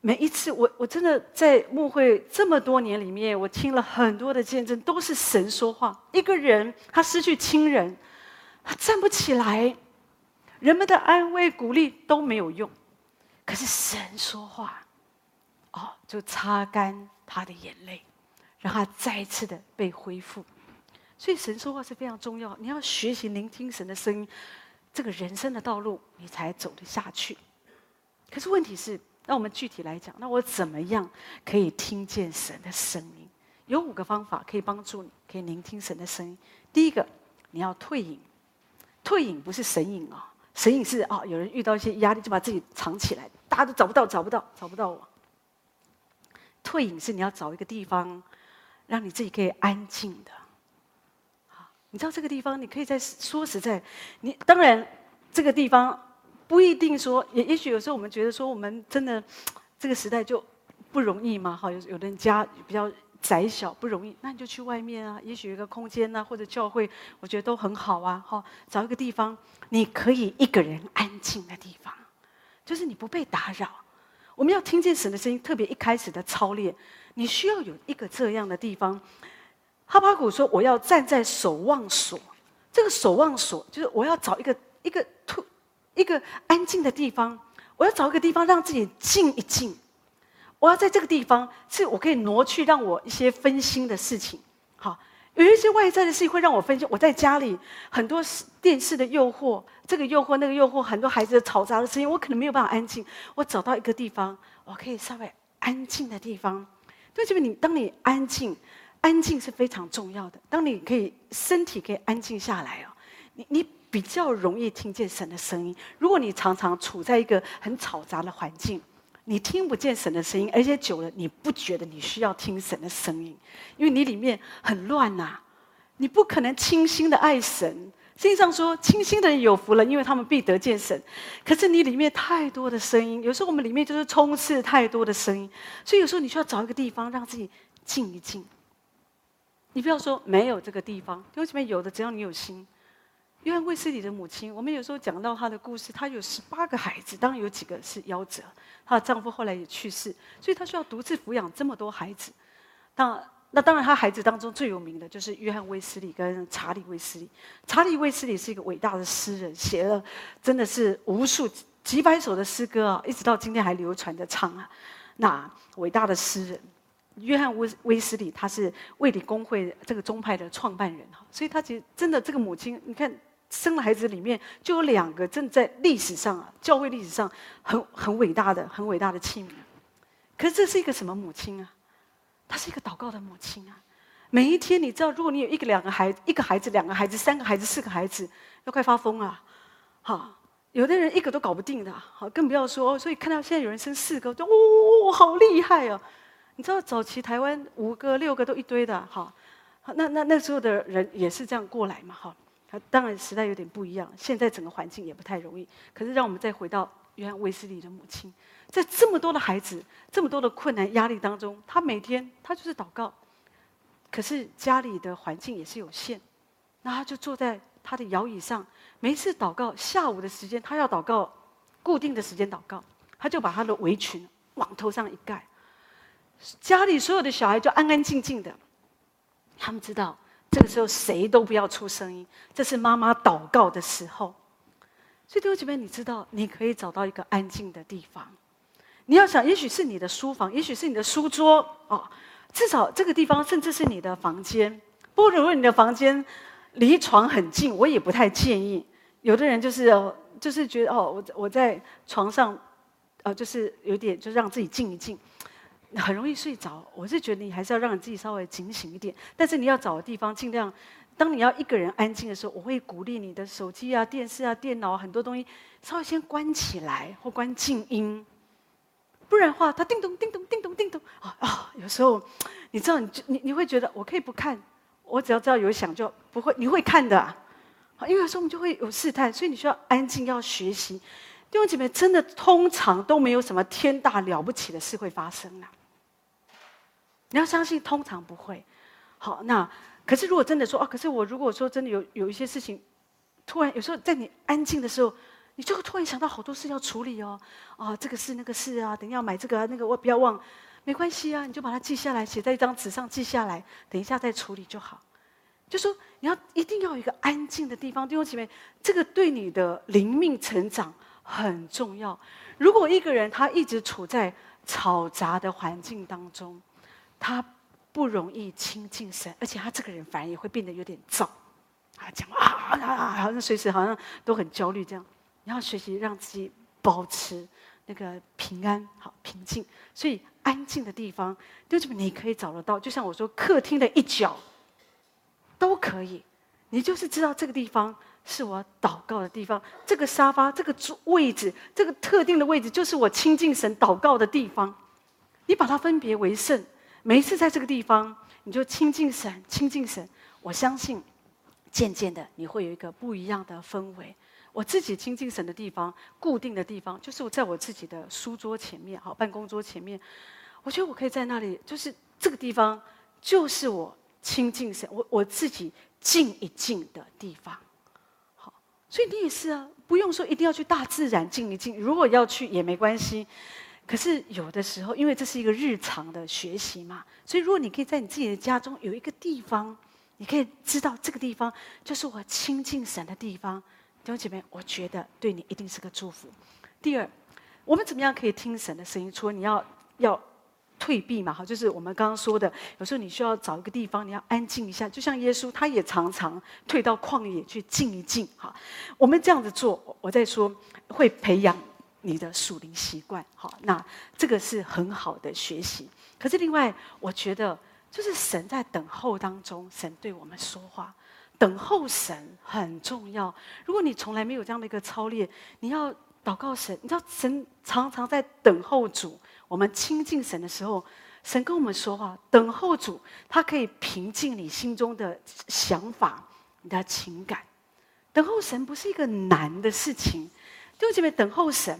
每一次我我真的在牧会这么多年里面，我听了很多的见证，都是神说话。一个人他失去亲人，他站不起来，人们的安慰鼓励都没有用，可是神说话，哦，就擦干他的眼泪，让他再一次的被恢复。所以神说话是非常重要，你要学习聆听神的声音。这个人生的道路，你才走得下去。可是问题是，那我们具体来讲，那我怎么样可以听见神的声音？有五个方法可以帮助你，可以聆听神的声音。第一个，你要退隐。退隐不是神隐啊，神隐是啊，有人遇到一些压力就把自己藏起来，大家都找不到，找不到，找不到我。退隐是你要找一个地方，让你自己可以安静的。你知道这个地方，你可以在说实在，你当然这个地方不一定说，也也许有时候我们觉得说，我们真的这个时代就不容易嘛。哈，有有的人家比较。窄小不容易，那你就去外面啊。也许有一个空间呐、啊，或者教会，我觉得都很好啊。哈，找一个地方，你可以一个人安静的地方，就是你不被打扰。我们要听见神的声音，特别一开始的操练，你需要有一个这样的地方。哈巴谷说：“我要站在守望所。”这个守望所就是我要找一个一个突一个安静的地方，我要找一个地方让自己静一静。我要在这个地方，是我可以挪去让我一些分心的事情。好，有一些外在的事情会让我分心。我在家里很多电视的诱惑，这个诱惑那个诱惑，很多孩子的嘈杂的声音，我可能没有办法安静。我找到一个地方，我可以稍微安静的地方。对，这边你当你安静，安静是非常重要的。当你可以身体可以安静下来哦，你你比较容易听见神的声音。如果你常常处在一个很嘈杂的环境。你听不见神的声音，而且久了，你不觉得你需要听神的声音，因为你里面很乱呐、你不可能清心的爱神。圣经上说，清心的人有福了，因为他们必得见神。可是你里面太多的声音，有时候我们里面就是充斥太多的声音，所以有时候你需要找一个地方让自己静一静。你不要说没有这个地方，因为这边有的，只要你有心。约翰卫斯理的母亲，我们有时候讲到她的故事，她有十八个孩子，当然有几个是夭折，她的丈夫后来也去世，所以她需要独自抚养这么多孩子。那那当然，她孩子当中最有名的就是约翰卫斯理跟查理卫斯理。查理卫斯理是一个伟大的诗人，写了真的是无数几百首的诗歌啊，一直到今天还流传着唱啊。那伟大的诗人约翰威威斯理，他是卫理公会这个宗派的创办人哈，所以他其实真的这个母亲，你看。生了孩子里面就有两个，正在历史上啊，教会历史上很很伟大的、很伟大的器皿。可是这是一个什么母亲啊？她是一个祷告的母亲啊！每一天，你知道，如果你有一个、两个孩子，一个孩子、两个孩子、三个孩子、四个孩子，要快发疯啊！哈，有的人一个都搞不定的，好，更不要说。所以看到现在有人生四个，就哦，好厉害哦！你知道早期台湾五个、六个都一堆的，哈，那那那时候的人也是这样过来嘛，哈。他当然时代有点不一样，现在整个环境也不太容易。可是让我们再回到约翰卫斯理的母亲，在这么多的孩子、这么多的困难压力当中，他每天他就是祷告。可是家里的环境也是有限，那他就坐在他的摇椅上，每一次祷告，下午的时间他要祷告，固定的时间祷告，他就把他的围裙往头上一盖，家里所有的小孩就安安静静的，他们知道。这个时候谁都不要出声音，这是妈妈祷告的时候。所以弟兄姐妹，你知道你可以找到一个安静的地方。你要想，也许是你的书房，也许是你的书桌哦，至少这个地方甚至是你的房间。不如果你的房间离床很近，我也不太建议。有的人就是就是觉得哦，我我在床上，呃，就是有点就让自己静一静。很容易睡着，我是觉得你还是要让你自己稍微警醒一点。但是你要找的地方，尽量，当你要一个人安静的时候，我会鼓励你的手机啊、电视啊、电脑，很多东西稍微先关起来或关静音。不然的话，它叮咚叮咚叮咚叮咚啊啊！有时候你知道，你就你你会觉得我可以不看，我只要知道有响就不会，你会看的啊。因为有时候我们就会有试探，所以你需要安静，要学习。弟兄姐妹，真的通常都没有什么天大了不起的事会发生啊。你要相信，通常不会。好，那可是如果真的说啊，可是我如果说真的有有一些事情，突然有时候在你安静的时候，你就会突然想到好多事要处理哦。啊，这个事那个事啊，等下要买这个啊，那个我不要忘，没关系啊，你就把它记下来，写在一张纸上记下来，等一下再处理就好。就说你要一定要有一个安静的地方，弟兄姐妹，这个对你的灵命成长很重要。如果一个人他一直处在嘈杂的环境当中，他不容易亲近神，而且他这个人反而也会变得有点躁，啊，讲啊啊啊，好像随时好像都很焦虑这样。你要学习让自己保持那个平安，好平静。所以安静的地方，就是你可以找得到。就像我说，客厅的一角都可以，你就是知道这个地方是我祷告的地方。这个沙发，这个位置，这个特定的位置，就是我亲近神祷告的地方。你把它分别为圣，每一次在这个地方，你就亲近神，亲近神。我相信，渐渐的你会有一个不一样的氛围。我自己亲近神的地方，固定的地方，就是我在我自己的书桌前面，好，办公桌前面。我觉得我可以在那里，就是这个地方，就是我亲近神，我我自己静一静的地方。好，所以你也是啊，不用说一定要去大自然静一静，如果要去也没关系。可是有的时候，因为这是一个日常的学习嘛，所以如果你可以在你自己的家中有一个地方，你可以知道这个地方就是我亲近神的地方。弟兄姐妹，我觉得对你一定是个祝福。第二，我们怎么样可以听神的声音？除了你要要退避嘛，哈，就是我们刚刚说的，有时候你需要找一个地方，你要安静一下。就像耶稣，他也常常退到旷野去静一静。哈，我们这样子做，我在说会培养你的属灵习惯。好，那这个是很好的学习。可是另外，我觉得就是神在等候当中，神对我们说话。等候神很重要。如果你从来没有这样的一个操练，你要祷告神。你知道神常常在等候主。我们亲近神的时候，神跟我们说话。等候主，他可以平静你心中的想法、你的情感。等候神不是一个难的事情。弟兄姐妹，等候神，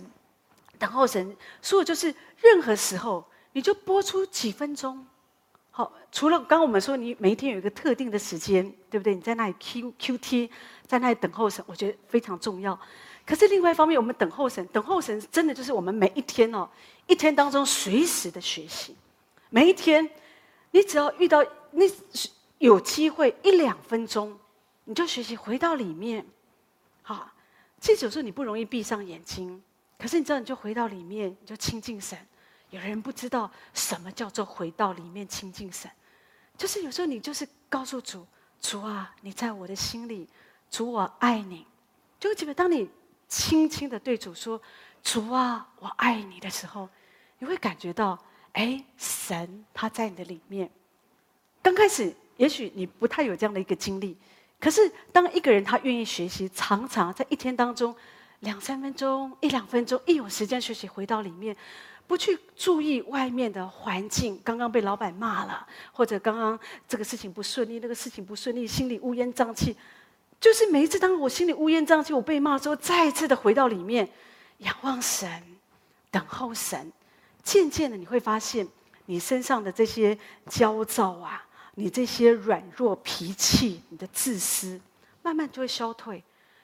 等候神，所以就是任何时候，你就播出几分钟。好，除了刚刚我们说，你每一天有一个特定的时间，对不对？你在那里 Q Q T，在那里等候神，我觉得非常重要。可是另外一方面，我们等候神，等候神真的就是我们每一天哦，一天当中随时的学习。每一天，你只要遇到你有机会一两分钟，你就学习回到里面。好，其实有时候你不容易闭上眼睛，可是你知道，你就回到里面，你就亲近神。有人不知道什么叫做回到里面亲近神，就是有时候你就是告诉主，主啊，你在我的心里，主我爱你。就基本当你轻轻的对主说，主啊，我爱你的时候，你会感觉到，哎，神他在你的里面。刚开始也许你不太有这样的一个经历，可是当一个人他愿意学习，常常在一天当中两三分钟、一两分钟，一有时间学习回到里面。不去注意外面的环境，刚刚被老板骂了，或者刚刚这个事情不顺利，那个事情不顺利，心里乌烟瘴气。就是每一次当我心里乌烟瘴气，我被骂之后，再一次的回到里面，仰望神，等候神。渐渐的你会发现，你身上的这些焦躁啊，你这些软弱脾气，你的自私，慢慢就会消退。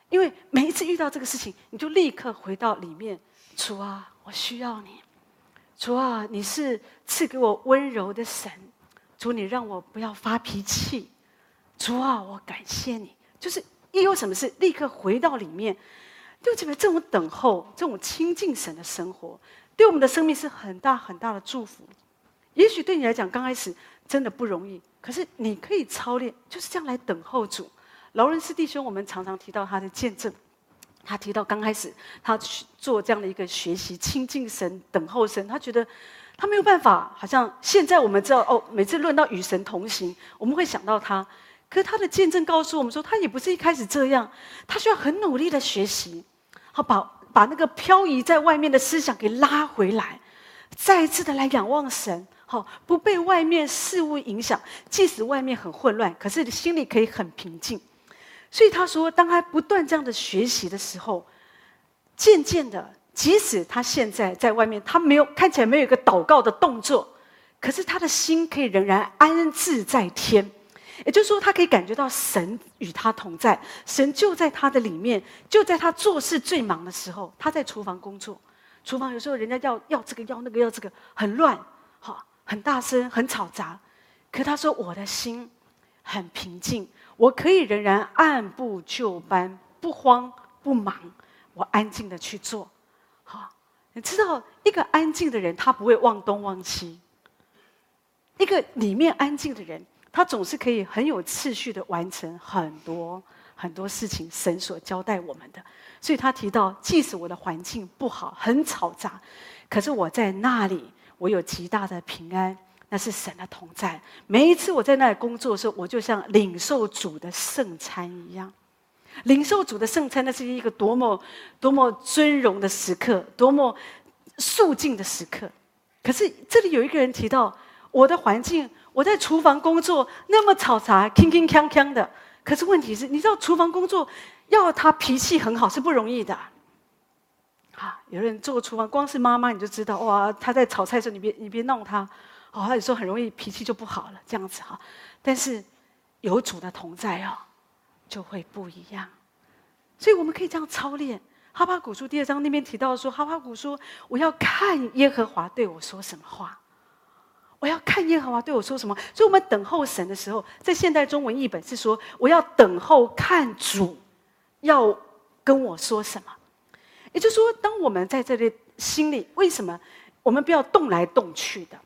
因为每一次遇到这个事情，你就立刻回到里面，主啊，我需要你。主啊，你是赐给我温柔的神，主，你让我不要发脾气。主啊，我感谢你。就是一有什么事，立刻回到里面。就觉得这种等候、这种亲近神的生活，对我们的生命是很大很大的祝福。也许对你来讲，刚开始真的不容易，可是你可以操练，就是这样来等候主。劳伦斯弟兄，我们常常提到他的见证。他提到刚开始他去做这样的一个学习，亲近神、等候神，他觉得他没有办法。好像现在我们知道哦，每次论到与神同行，我们会想到他。可是他的见证告诉我们说，他也不是一开始这样，他需要很努力的学习，好把把那个漂移在外面的思想给拉回来，再一次的来仰望神，好不被外面事物影响，即使外面很混乱，可是心里可以很平静。所以他说，当他不断这样的学习的时候，渐渐的，即使他现在在外面，他没有看起来没有一个祷告的动作，可是他的心可以仍然安置在天。也就是说，他可以感觉到神与他同在，神就在他的里面，就在他做事最忙的时候，他在厨房工作，厨房有时候人家要要这个要那个要这个，很乱，很大声，很吵杂。可他说，我的心很平静。我可以仍然按部就班，不慌不忙，我安静的去做。好，你知道，一个安静的人，他不会忘东忘西。一个里面安静的人，他总是可以很有次序的完成很多很多事情，神所交代我们的。所以他提到，即使我的环境不好，很吵杂，可是我在那里，我有极大的平安。那是神的同在。每一次我在那里工作的时候，我就像领受主的圣餐一样。领受主的圣餐，那是一个多么多么尊荣的时刻，多么肃静的时刻。可是这里有一个人提到，我的环境，我在厨房工作，那么嘈杂，铿铿锵锵的。可是问题是，你知道厨房工作要他脾气很好是不容易的。有人做厨房，光是妈妈你就知道，哇，她在炒菜的时候，你别你别弄她，哦，她有时候很容易脾气就不好了，这样子哈。但是有主的同在哦，就会不一样。所以我们可以这样操练。哈巴谷书第二章那边提到说，哈巴谷说：“我要看耶和华对我说什么话，我要看耶和华对我说什么。”所以，我们等候神的时候，在现代中文译本是说：“我要等候看主要跟我说什么。”也就是说，当我们在这里心里，为什么我们不要动来动去的？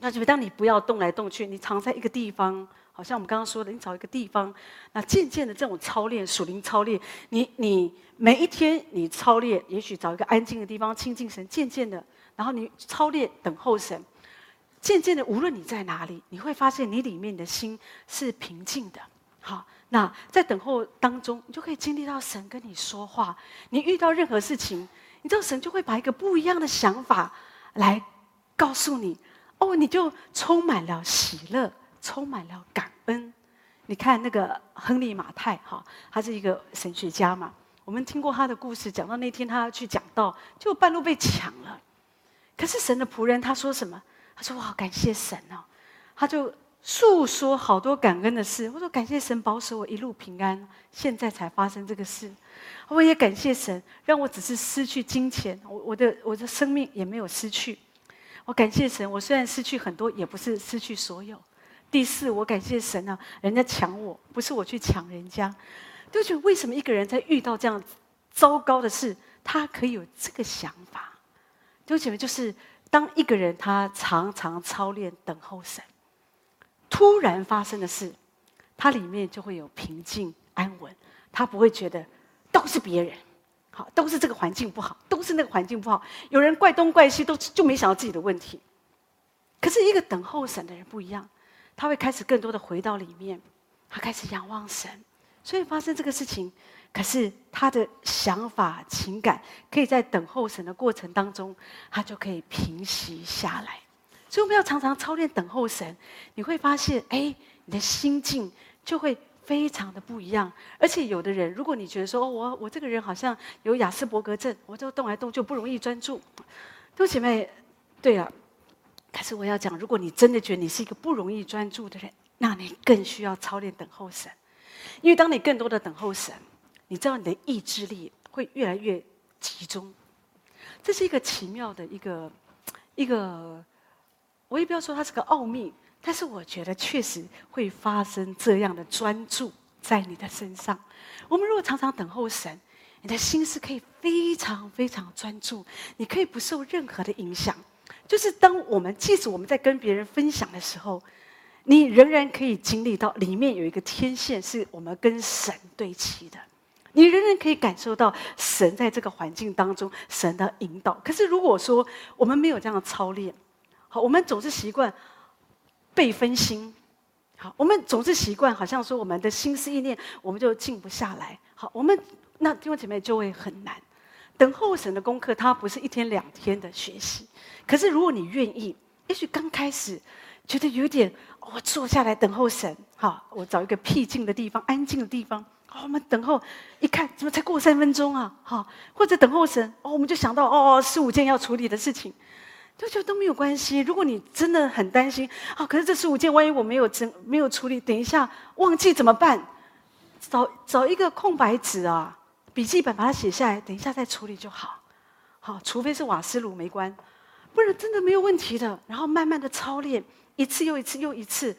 那就是当你不要动来动去，你藏在一个地方。好像我们刚刚说的，你找一个地方，那渐渐的这种操练，属灵操练，你你每一天你操练，也许找一个安静的地方亲近神，渐渐的，然后你操练等候神，渐渐的，无论你在哪里，你会发现你里面的心是平静的。好，那在等候当中，你就可以经历到神跟你说话。你遇到任何事情，你知道神就会把一个不一样的想法来告诉你，哦，你就充满了喜乐。充满了感恩。你看那个亨利马太哈，他是一个神学家嘛。我们听过他的故事，讲到那天他要去讲道，就半路被抢了。可是神的仆人他说什么？他说：“我好感谢神哦。”他就诉说好多感恩的事。我说：“感谢神保守我一路平安，现在才发生这个事。”我也感谢神，让我只是失去金钱，我我的我的生命也没有失去。我感谢神，我虽然失去很多，也不是失去所有。第四，我感谢神啊！人家抢我，不是我去抢人家。就觉得为什么一个人在遇到这样糟糕的事，他可以有这个想法？就觉得就是当一个人他常常操练等候神，突然发生的事，他里面就会有平静安稳，他不会觉得都是别人好，都是这个环境不好，都是那个环境不好，有人怪东怪西，都就没想到自己的问题。可是一个等候神的人不一样。他会开始更多的回到里面，他开始仰望神，所以发生这个事情。可是他的想法、情感，可以在等候神的过程当中，他就可以平息下来。所以我们要常常操练等候神，你会发现，哎，你的心境就会非常的不一样。而且有的人，如果你觉得说，我我这个人好像有雅斯伯格症，我就动来动就不容易专注。弟兄姐妹，对了。可是我要讲，如果你真的觉得你是一个不容易专注的人，那你更需要操练等候神。因为当你更多的等候神，你知道你的意志力会越来越集中。这是一个奇妙的一个一个，我也不要说它是个奥秘，但是我觉得确实会发生这样的专注在你的身上。我们如果常常等候神，你的心是可以非常非常专注，你可以不受任何的影响。就是当我们即使我们在跟别人分享的时候，你仍然可以经历到里面有一个天线是我们跟神对齐的，你仍然可以感受到神在这个环境当中神的引导。可是如果说我们没有这样的操练，我们总是习惯被分心，好，我们总是习惯好像说我们的心思意念我们就静不下来，好，我们那弟兄姐妹就会很难。等候神的功课，它不是一天两天的学习。可是如果你愿意，也许刚开始觉得有点，我坐下来等候神，好，我找一个僻静的地方、安静的地方，好，我们等候。一看，怎么才过三分钟啊？好，或者等候神，哦，我们就想到哦，四五件要处理的事情，就觉得都没有关系。如果你真的很担心，啊，可是这十五件万一我没有真没有处理，等一下忘记怎么办？找找一个空白纸啊。笔记本把它写下来，等一下再处理就好。好，除非是瓦斯炉没关，不然真的没有问题的。然后慢慢的操练，一次又一次又一次，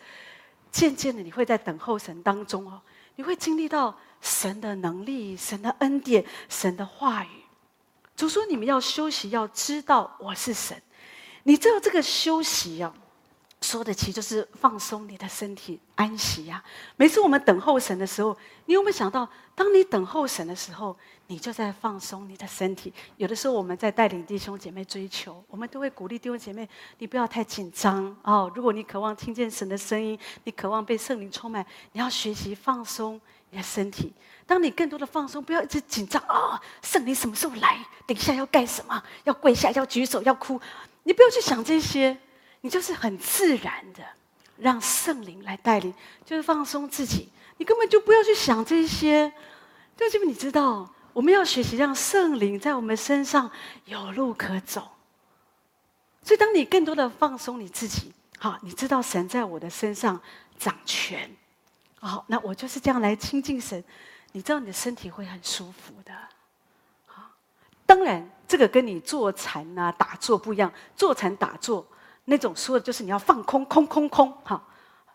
渐渐的你会在等候神当中哦，你会经历到神的能力、神的恩典、神的话语。主说你们要休息，要知道我是神。你知道这个休息哦。说的其实就是放松你的身体，安息呀、啊。每次我们等候神的时候，你有没有想到，当你等候神的时候，你就在放松你的身体。有的时候我们在带领弟兄姐妹追求，我们都会鼓励弟兄姐妹，你不要太紧张哦。如果你渴望听见神的声音，你渴望被圣灵充满，你要学习放松，你你的身体。当你更多的放松，不要一直紧张啊！圣灵什么时候来？等一下要干什么？要跪下？要举手？要哭？你不要去想这些，你就是很自然的让圣灵来带领，就是放松自己。你根本就不要去想这些，就因为你知道，我们要学习让圣灵在我们身上有路可走。所以，当你更多的放松你自己，好，你知道神在我的身上掌权，好，那我就是这样来亲近神。你知道你的身体会很舒服的，当然这个跟你坐禅啊、打坐不一样。坐禅打坐那种说的就是你要放空、空、空、空，哈，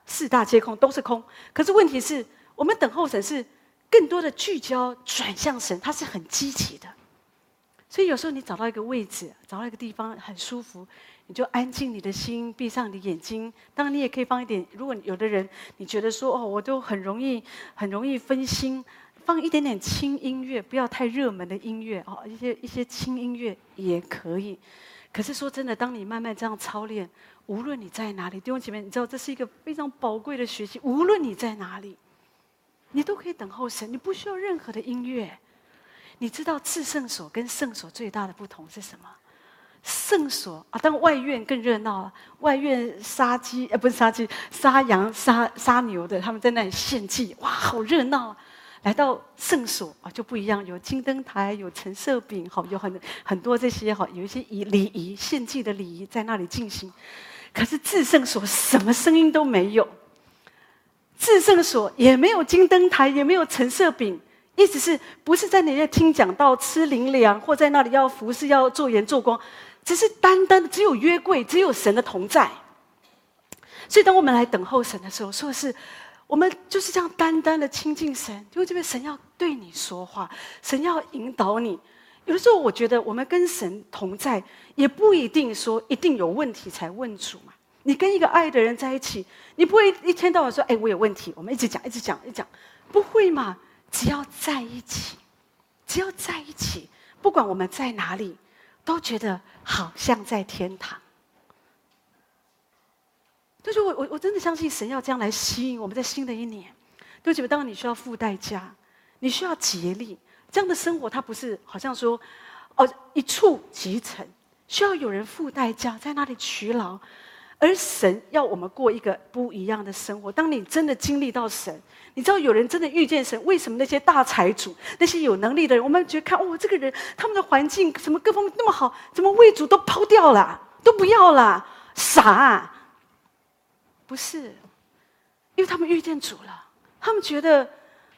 四大皆空都是空。可是问题是我们等候神是更多的聚焦转向神，它是很积极的。所以有时候你找到一个位置，找到一个地方很舒服。你就安静你的心，闭上你的眼睛。当然，你也可以放一点。如果有的人你觉得说哦，我都很容易很容易分心，放一点点轻音乐，不要太热门的音乐哦，一些一些轻音乐也可以。可是说真的，当你慢慢这样操练，无论你在哪里，弟兄姐妹，你知道这是一个非常宝贵的学习。无论你在哪里，你都可以等候神，你不需要任何的音乐。你知道至圣所跟圣所最大的不同是什么？圣所啊，当外院更热闹了。外院杀鸡，呃，不是杀鸡，杀羊、杀杀牛的，他们在那里献祭，哇，好热闹啊。来到圣所啊，就不一样，有金灯台，有陈设饼，好，有很很多这些哈，有一些仪礼仪献祭的礼仪在那里进行。可是至圣所什么声音都没有，至圣所也没有金灯台，也没有陈设饼，意思是不是在那里听讲道、吃灵粮，或在那里要服侍、要做盐做光？只是单单只有约柜，只有神的同在。所以，当我们来等候神的时候，说的是我们就是这样单单的亲近神，因为这边神要对你说话，神要引导你。有的时候，我觉得我们跟神同在，也不一定说一定有问题才问主嘛。你跟一个爱的人在一起，你不会一天到晚说：“哎，我有问题。”我们一直讲，一直讲，一直讲，不会嘛？只要在一起，只要在一起，不管我们在哪里。都觉得好像在天堂，就是我我我真的相信神要这样来吸引我们在新的一年。对不起，当然你需要付代价，你需要竭力，这样的生活它不是好像说哦一触即成，需要有人付代价在那里取劳。而神要我们过一个不一样的生活。当你真的经历到神，你知道有人真的遇见神，为什么那些大财主、那些有能力的人，我们觉得看哦，这个人他们的环境什么各方面那么好，怎么为主都抛掉了，都不要了，傻啊？不是，因为他们遇见主了，他们觉得，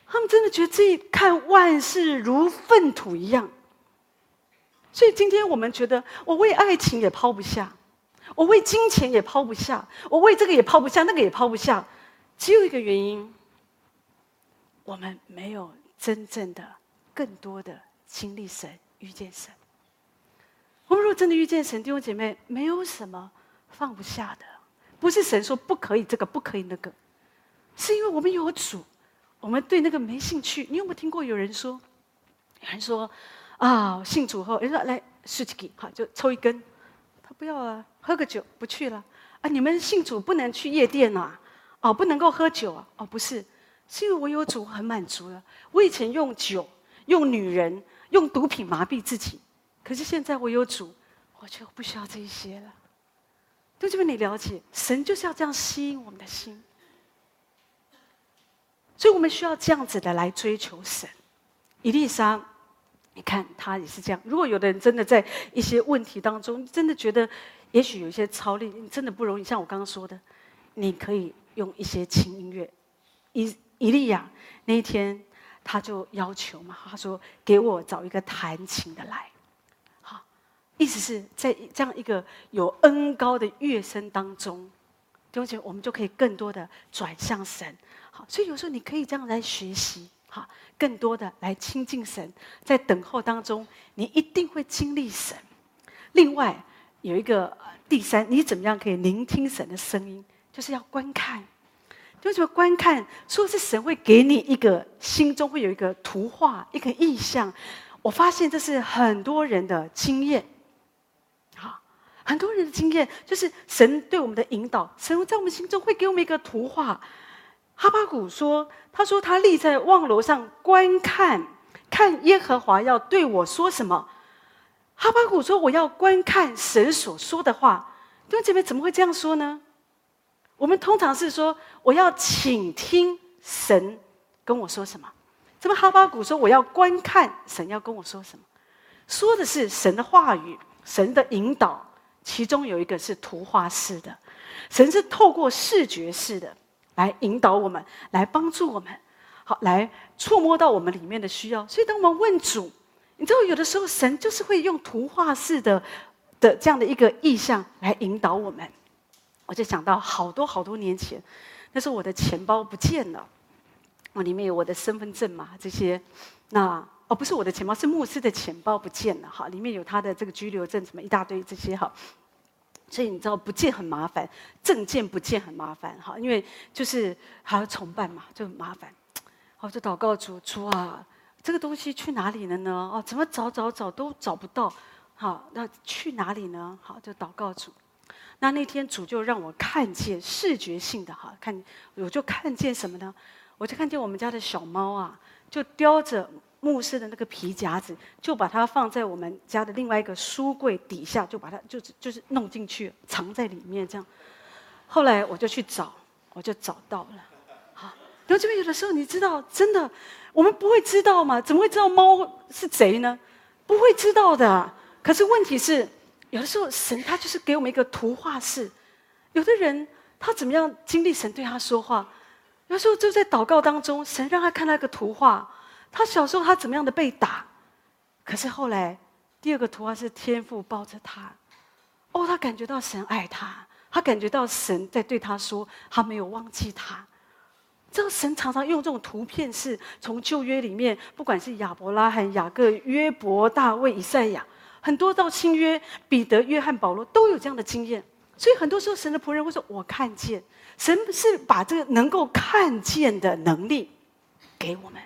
他们真的觉得自己看万事如粪土一样。所以今天我们觉得，我为爱情也抛不下。我为金钱也抛不下，我为这个也抛不下，那个也抛不下，只有一个原因：我们没有真正的、更多的经历神、遇见神。我们如果真的遇见神，弟兄姐妹，没有什么放不下的。不是神说不可以这个，不可以那个，是因为我们有主，我们对那个没兴趣。你有没有听过有人说？有人说啊，信主后，人说来试几个，好，就抽一根。他不要啊，喝个酒不去了啊！你们信主不能去夜店啊，哦，不能够喝酒啊，哦，不是，是因为我有主很满足了。我以前用酒、用女人、用毒品麻痹自己，可是现在我有主，我就不需要这一些了。就这边你了解，神就是要这样吸引我们的心，所以我们需要这样子的来追求神。伊丽莎。你看他也是这样。如果有的人真的在一些问题当中，真的觉得也许有一些操练，你真的不容易。像我刚刚说的，你可以用一些轻音乐。伊伊利亚那一天，他就要求嘛，他说：“给我找一个弹琴的来。”意思是在这样一个有恩高的乐声当中，而且我们就可以更多的转向神。好，所以有时候你可以这样来学习。好，更多的来亲近神，在等候当中，你一定会经历神。另外，有一个第三，你怎么样可以聆听神的声音？就是要观看，就是观看，说是神会给你一个心中会有一个图画，一个意象。我发现这是很多人的经验。很多人的经验就是神对我们的引导，神在我们心中会给我们一个图画。哈巴谷说：“他说他立在望楼上观看，看耶和华要对我说什么。”哈巴谷说：“我要观看神所说的话。”弟兄姐妹怎么会这样说呢？我们通常是说：“我要倾听神跟我说什么。”怎么哈巴谷说：“我要观看神要跟我说什么？”说的是神的话语，神的引导。其中有一个是图画式的，神是透过视觉式的来引导我们，来帮助我们，好，来触摸到我们里面的需要。所以，当我们问主，你知道，有的时候神就是会用图画式的的这样的一个意象来引导我们。我就想到好多好多年前，那时候我的钱包不见了，我里面有我的身份证嘛，这些，那。哦，不是我的钱包，是牧师的钱包不见了哈，里面有他的这个拘留证，什么一大堆这些哈，所以你知道不见很麻烦，证件不见很麻烦哈，因为就是还要重办嘛，就很麻烦。好，就祷告主主啊，这个东西去哪里了呢？哦，怎么找找找都找不到，好，那去哪里呢？好，就祷告主。那那天主就让我看见视觉性的哈，看我就看见什么呢？我就看见我们家的小猫啊，就叼着。牧师的那个皮夹子，就把它放在我们家的另外一个书柜底下，就把它就是就是弄进去，藏在里面这样。后来我就去找，我就找到了。好，然后这边有的时候你知道，真的我们不会知道吗？怎么会知道猫是贼呢？不会知道的。可是问题是，有的时候神他就是给我们一个图画式。有的人他怎么样经历神对他说话？有时候就在祷告当中，神让他看到一个图画。他小时候他怎么样的被打，可是后来第二个图画是天父抱着他，哦，他感觉到神爱他，他感觉到神在对他说，他没有忘记他。这个神常常用这种图片是从旧约里面，不管是亚伯拉罕、雅各、约伯、大卫、以赛亚，很多到新约彼得、约翰、保罗都有这样的经验。所以很多时候神的仆人会说：“我看见。”神是把这个能够看见的能力给我们。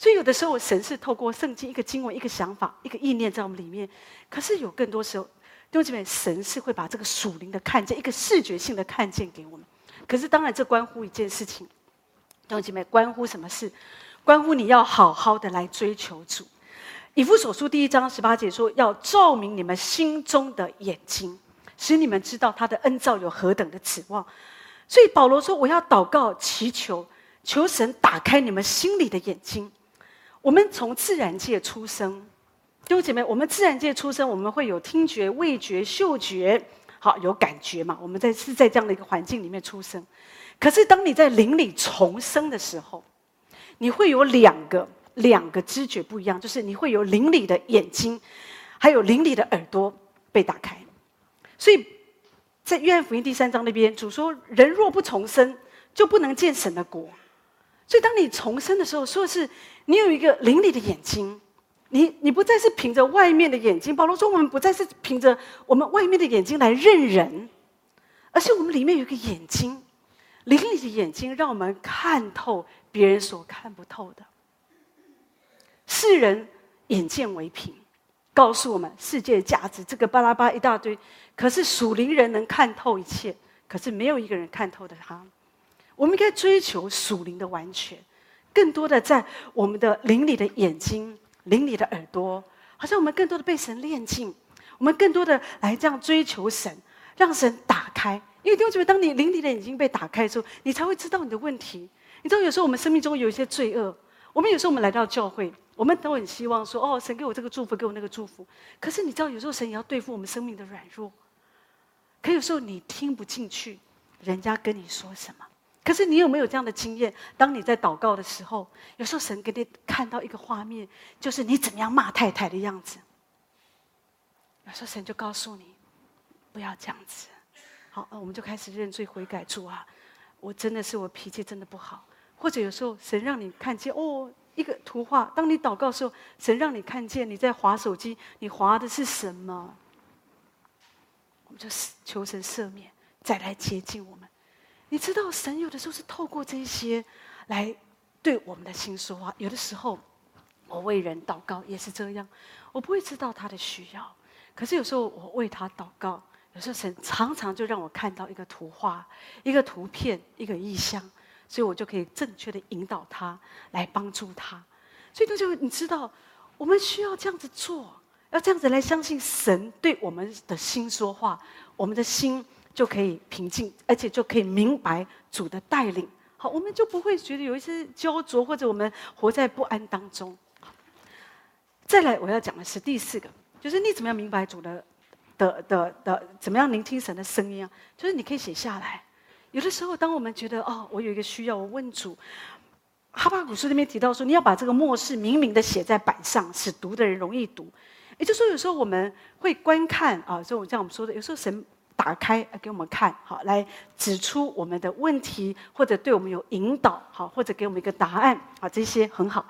所以有的时候，神是透过圣经一个经文、一个想法、一个意念在我们里面。可是有更多时候，弟兄姐妹，神是会把这个属灵的看见、一个视觉性的看见给我们。可是当然，这关乎一件事情，弟兄姐妹，关乎什么事？关乎你要好好的来追求主。以弗所书第一章十八节说：“要照明你们心中的眼睛，使你们知道他的恩召有何等的指望。”所以保罗说：“我要祷告、祈求，求神打开你们心里的眼睛。”我们从自然界出生，弟兄姐妹，我们自然界出生，我们会有听觉、味觉、嗅觉，好有感觉嘛？我们在是在这样的一个环境里面出生。可是当你在灵里重生的时候，你会有两个两个知觉不一样，就是你会有灵里的眼睛，还有灵里的耳朵被打开。所以在约翰福音第三章那边，主说：“人若不重生，就不能见神的国。”所以，当你重生的时候，说的是你有一个灵里的眼睛，你你不再是凭着外面的眼睛。保罗说，我们不再是凭着我们外面的眼睛来认人，而是我们里面有一个眼睛，灵里的眼睛，让我们看透别人所看不透的。世人眼见为凭，告诉我们世界的价值，这个巴拉巴一大堆。可是属灵人能看透一切，可是没有一个人看透的他。我们应该追求属灵的完全，更多的在我们的灵里的眼睛、灵里的耳朵，好像我们更多的被神炼净，我们更多的来这样追求神，让神打开。因为弟兄姐妹，当你灵里的眼睛被打开的时候，你才会知道你的问题。你知道，有时候我们生命中有一些罪恶，我们有时候我们来到教会，我们都很希望说：“哦，神给我这个祝福，给我那个祝福。”可是你知道，有时候神也要对付我们生命的软弱。可有时候你听不进去，人家跟你说什么。可是你有没有这样的经验？当你在祷告的时候，有时候神给你看到一个画面，就是你怎么样骂太太的样子。有时候神就告诉你，不要这样子。好，我们就开始认罪悔改，主啊，我真的是我脾气真的不好。或者有时候神让你看见哦，一个图画。当你祷告的时候，神让你看见你在划手机，你划的是什么？我们就求神赦免，再来接近我们。你知道，神有的时候是透过这些来对我们的心说话。有的时候，我为人祷告也是这样，我不会知道他的需要，可是有时候我为他祷告，有时候神常常就让我看到一个图画、一个图片、一个意象，所以我就可以正确的引导他，来帮助他。所以那就你知道，我们需要这样子做，要这样子来相信神对我们的心说话，我们的心就可以平静，而且就可以明白主的带领。好，我们就不会觉得有一些焦灼，或者我们活在不安当中。再来，我要讲的是第四个，就是你怎么样明白主的。的的的，怎么样聆听神的声音啊？就是你可以写下来。有的时候，当我们觉得哦，我有一个需要，我问主。哈巴谷书那边提到说，你要把这个末世明明的写在板上，使读的人容易读。也就是说，有时候我们会观看啊，就像我们说的，有时候神打开给我们看，好，来指出我们的问题，或者对我们有引导，好，或者给我们一个答案啊，这些很好。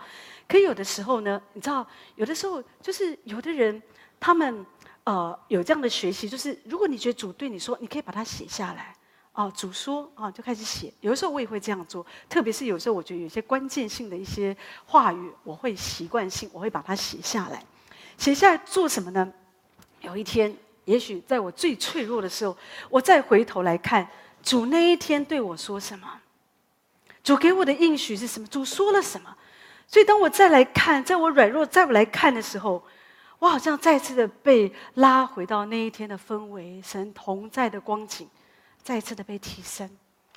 可有的时候呢，你知道，有的时候就是有的人他们。呃，有这样的学习，就是如果你觉得主对你说，你可以把它写下来。哦、呃，主说啊、就开始写。有的时候我也会这样做，特别是有时候我觉得有些关键性的一些话语，我会习惯性我会把它写下来。写下来做什么呢？有一天，也许在我最脆弱的时候，我再回头来看主那一天对我说什么，主给我的应许是什么，主说了什么。所以当我再来看，在我软弱再来看的时候。我好像再次的被拉回到那一天的氛围，神同在的光景，再次的被提升。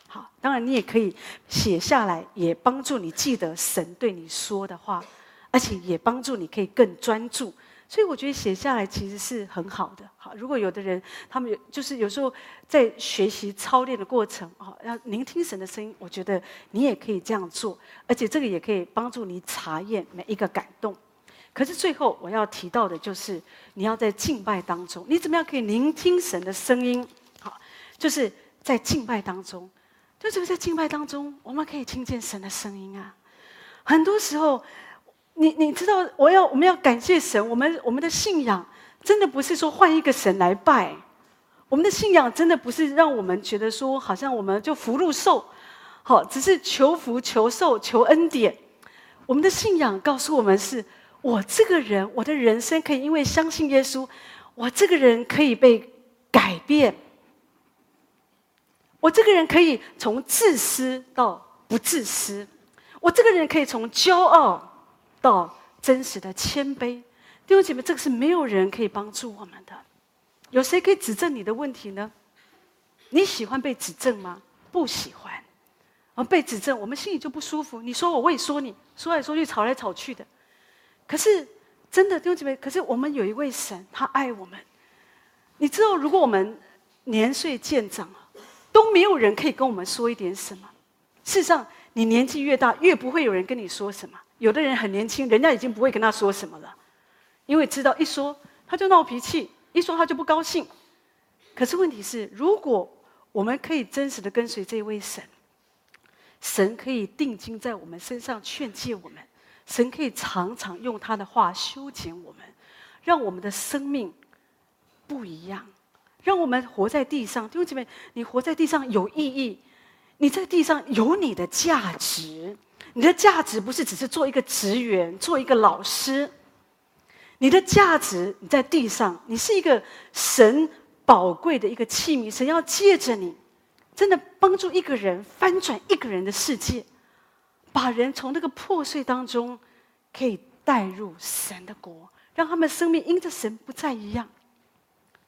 好，当然你也可以写下来，也帮助你记得神对你说的话，而且也帮助你可以更专注。所以我觉得写下来其实是很好的。好，如果有的人他们有就是有时候在学习操练的过程啊，要聆听神的声音，我觉得你也可以这样做，而且这个也可以帮助你查验每一个感动。可是最后我要提到的就是，你要在敬拜当中，你怎么样可以聆听神的声音？好，就是在敬拜当中，就是在敬拜当中，我们可以听见神的声音啊。很多时候，你你知道，我要我们要感谢神，我们我们的信仰真的不是说换一个神来拜，我们的信仰真的不是让我们觉得说好像我们就福禄寿，好，只是求福求寿求恩典。我们的信仰告诉我们是。我这个人，我的人生可以因为相信耶稣，我这个人可以被改变。我这个人可以从自私到不自私，我这个人可以从骄傲到真实的谦卑。弟兄姐妹，这个是没有人可以帮助我们的。有谁可以指正你的问题呢？你喜欢被指正吗？不喜欢。而被指正，我们心里就不舒服。你说我，我也说你，说来说去，吵来吵去的。可是，真的弟兄姐妹，可是我们有一位神，他爱我们。你知道，如果我们年岁渐长，都没有人可以跟我们说一点什么。事实上，你年纪越大，越不会有人跟你说什么。有的人很年轻，人家已经不会跟他说什么了，因为知道一说他就闹脾气，一说他就不高兴。可是问题是，如果我们可以真实的跟随这位神，神可以定睛在我们身上劝诫我们。神可以常常用他的话修剪我们，让我们的生命不一样，让我们活在地上。弟兄姐妹，你活在地上有意义，你在地上有你的价值。你的价值不是只是做一个职员、做一个老师，你的价值你在地上，你是一个神宝贵的一个器皿。神要借着你，真的帮助一个人翻转一个人的世界。把人从那个破碎当中，可以带入神的国，让他们生命因着神不再一样。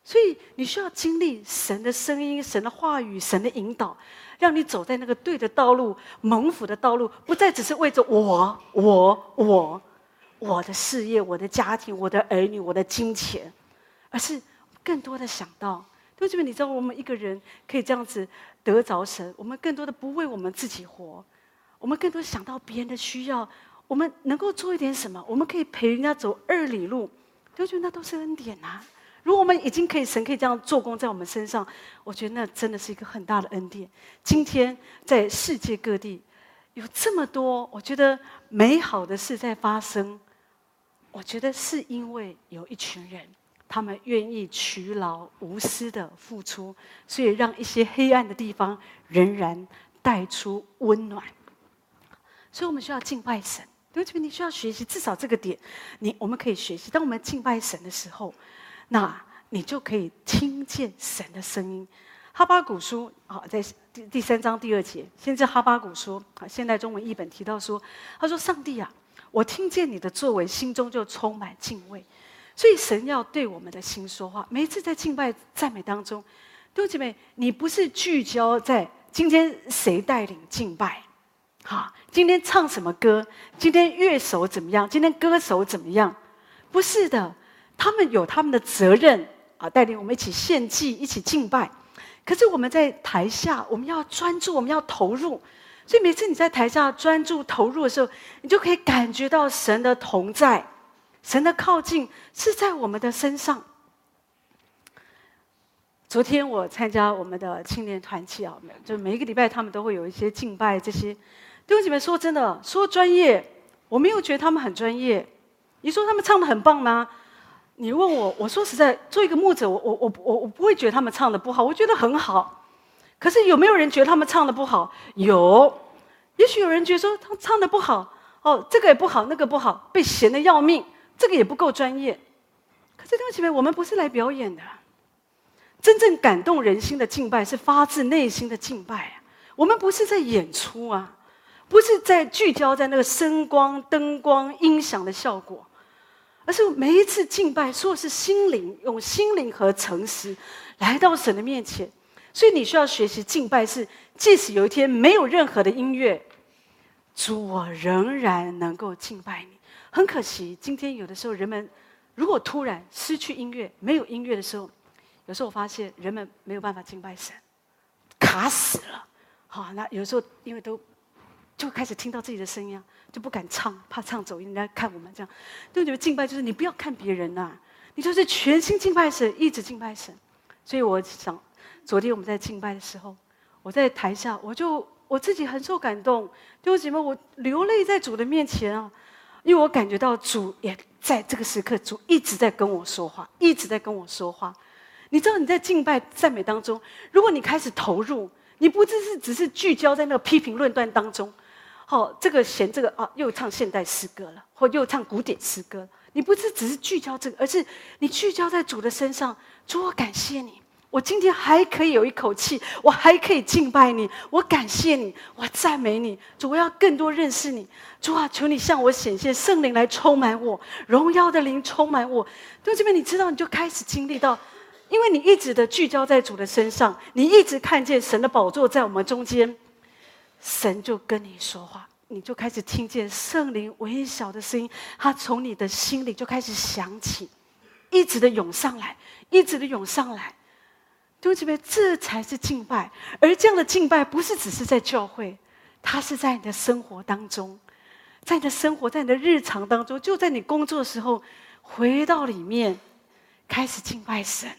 所以你需要经历神的声音、神的话语、神的引导，让你走在那个对的道路、蒙福的道路，不再只是为着我、我、我、我的事业、我的家庭、我的儿女、我的金钱，而是更多的想到，同学们，你知道我们一个人可以这样子得着神，我们更多的不为我们自己活。我们更多想到别人的需要，我们能够做一点什么？我们可以陪人家走二里路，就觉得那都是恩典啊！如果我们已经可以，神可以这样做工在我们身上，我觉得那真的是一个很大的恩典。今天在世界各地有这么多，我觉得美好的事在发生，我觉得是因为有一群人，他们愿意劬劳无私的付出，所以让一些黑暗的地方仍然带出温暖。所以我们需要敬拜神，对不起你需要学习，至少这个点，你我们可以学习。当我们敬拜神的时候，那你就可以听见神的声音。哈巴谷书啊，在第第三章第二节，先知哈巴谷说啊，现代中文译本提到说，他说：“上帝啊，我听见你的作为，心中就充满敬畏。”所以神要对我们的心说话。每一次在敬拜赞美当中，弟兄姐妹，你不是聚焦在今天谁带领敬拜。好，今天唱什么歌？今天乐手怎么样？今天歌手怎么样？不是的，他们有他们的责任啊，带领我们一起献祭，一起敬拜。可是我们在台下，我们要专注，我们要投入。所以每次你在台下专注投入的时候，你就可以感觉到神的同在，神的靠近是在我们的身上。昨天我参加我们的青年团契啊，就每一个礼拜他们都会有一些敬拜这些。弟兄姐妹，说真的，说专业，我没有觉得他们很专业。你说他们唱的很棒吗？你问我，我说实在，做一个牧者，我我我我我不会觉得他们唱的不好，我觉得很好。可是有没有人觉得他们唱的不好？有，也许有人觉得说他唱的不好，哦，这个也不好，那个不好，被嫌得要命，这个也不够专业。可是弟兄姐妹，我们不是来表演的，真正感动人心的敬拜是发自内心的敬拜，我们不是在演出啊。不是在聚焦在那个声光、灯光、音响的效果，而是每一次敬拜，说的是心灵，用心灵和诚实来到神的面前。所以你需要学习敬拜是，即使有一天没有任何的音乐，主我仍然能够敬拜你。很可惜，今天有的时候人们如果突然失去音乐，没有音乐的时候，有时候我发现人们没有办法敬拜神，卡死了。好，那有时候因为都。就开始听到自己的声音啊，就不敢唱，怕唱走音，人家看我们这样。对，你们敬拜就是你不要看别人呐、你就是全心敬拜神，一直敬拜神。所以我想，昨天我们在敬拜的时候，我在台下，我就我自己很受感动。弟兄姐妹，我流泪在主的面前啊，因为我感觉到主也在这个时刻，主一直在跟我说话，一直在跟我说话。你知道你在敬拜赞美当中，如果你开始投入，你不只是只是聚焦在那个批评论断当中。好、哦，这个嫌这个啊，又唱现代诗歌了，或又唱古典诗歌。你不是只是聚焦这个，而是你聚焦在主的身上。主，我感谢你，我今天还可以有一口气，我还可以敬拜你，我感谢你，我赞美你。主，我要更多认识你。主啊，求你向我显现圣灵来充满我，荣耀的灵充满我。到这边，你知道，你就开始经历到，因为你一直的聚焦在主的身上，你一直看见神的宝座在我们中间。神就跟你说话，你就开始听见圣灵微小的声音，它从你的心里就开始响起，一直的涌上来，一直的涌上来。弟兄姐妹，这才是敬拜。而这样的敬拜不是只是在教会，它是在你的生活当中，在你的生活，在你的日常当中，就在你工作的时候，回到里面开始敬拜神。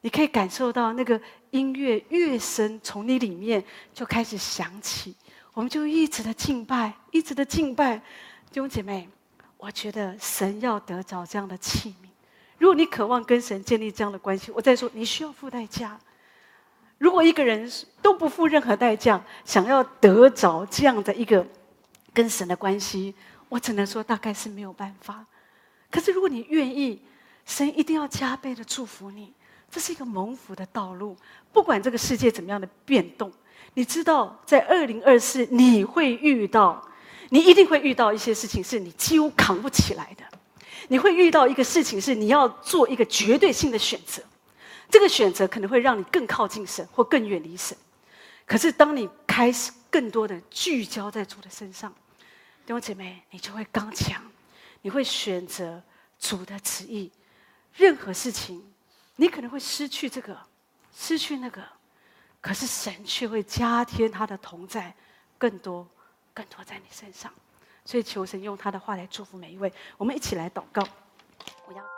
你可以感受到那个音乐乐声从你里面就开始响起。我们就一直的敬拜，一直的敬拜，弟兄姐妹，我觉得神要得着这样的器皿。如果你渴望跟神建立这样的关系，我再说，你需要付代价。如果一个人都不付任何代价，想要得着这样的一个跟神的关系，我只能说大概是没有办法。可是如果你愿意，神一定要加倍的祝福你。这是一个蒙福的道路，不管这个世界怎么样的变动。你知道，在二零二四，你会遇到，你一定会遇到一些事情，是你几乎扛不起来的。你会遇到一个事情，是你要做一个绝对性的选择。这个选择可能会让你更靠近神，或更远离神。可是，当你开始更多的聚焦在主的身上，弟兄姐妹，你就会刚强，你会选择主的旨意。任何事情，你可能会失去这个，失去那个。可是神却会加添他的同在，更多、更多在你身上。所以求神用他的话来祝福每一位。我们一起来祷告。我要。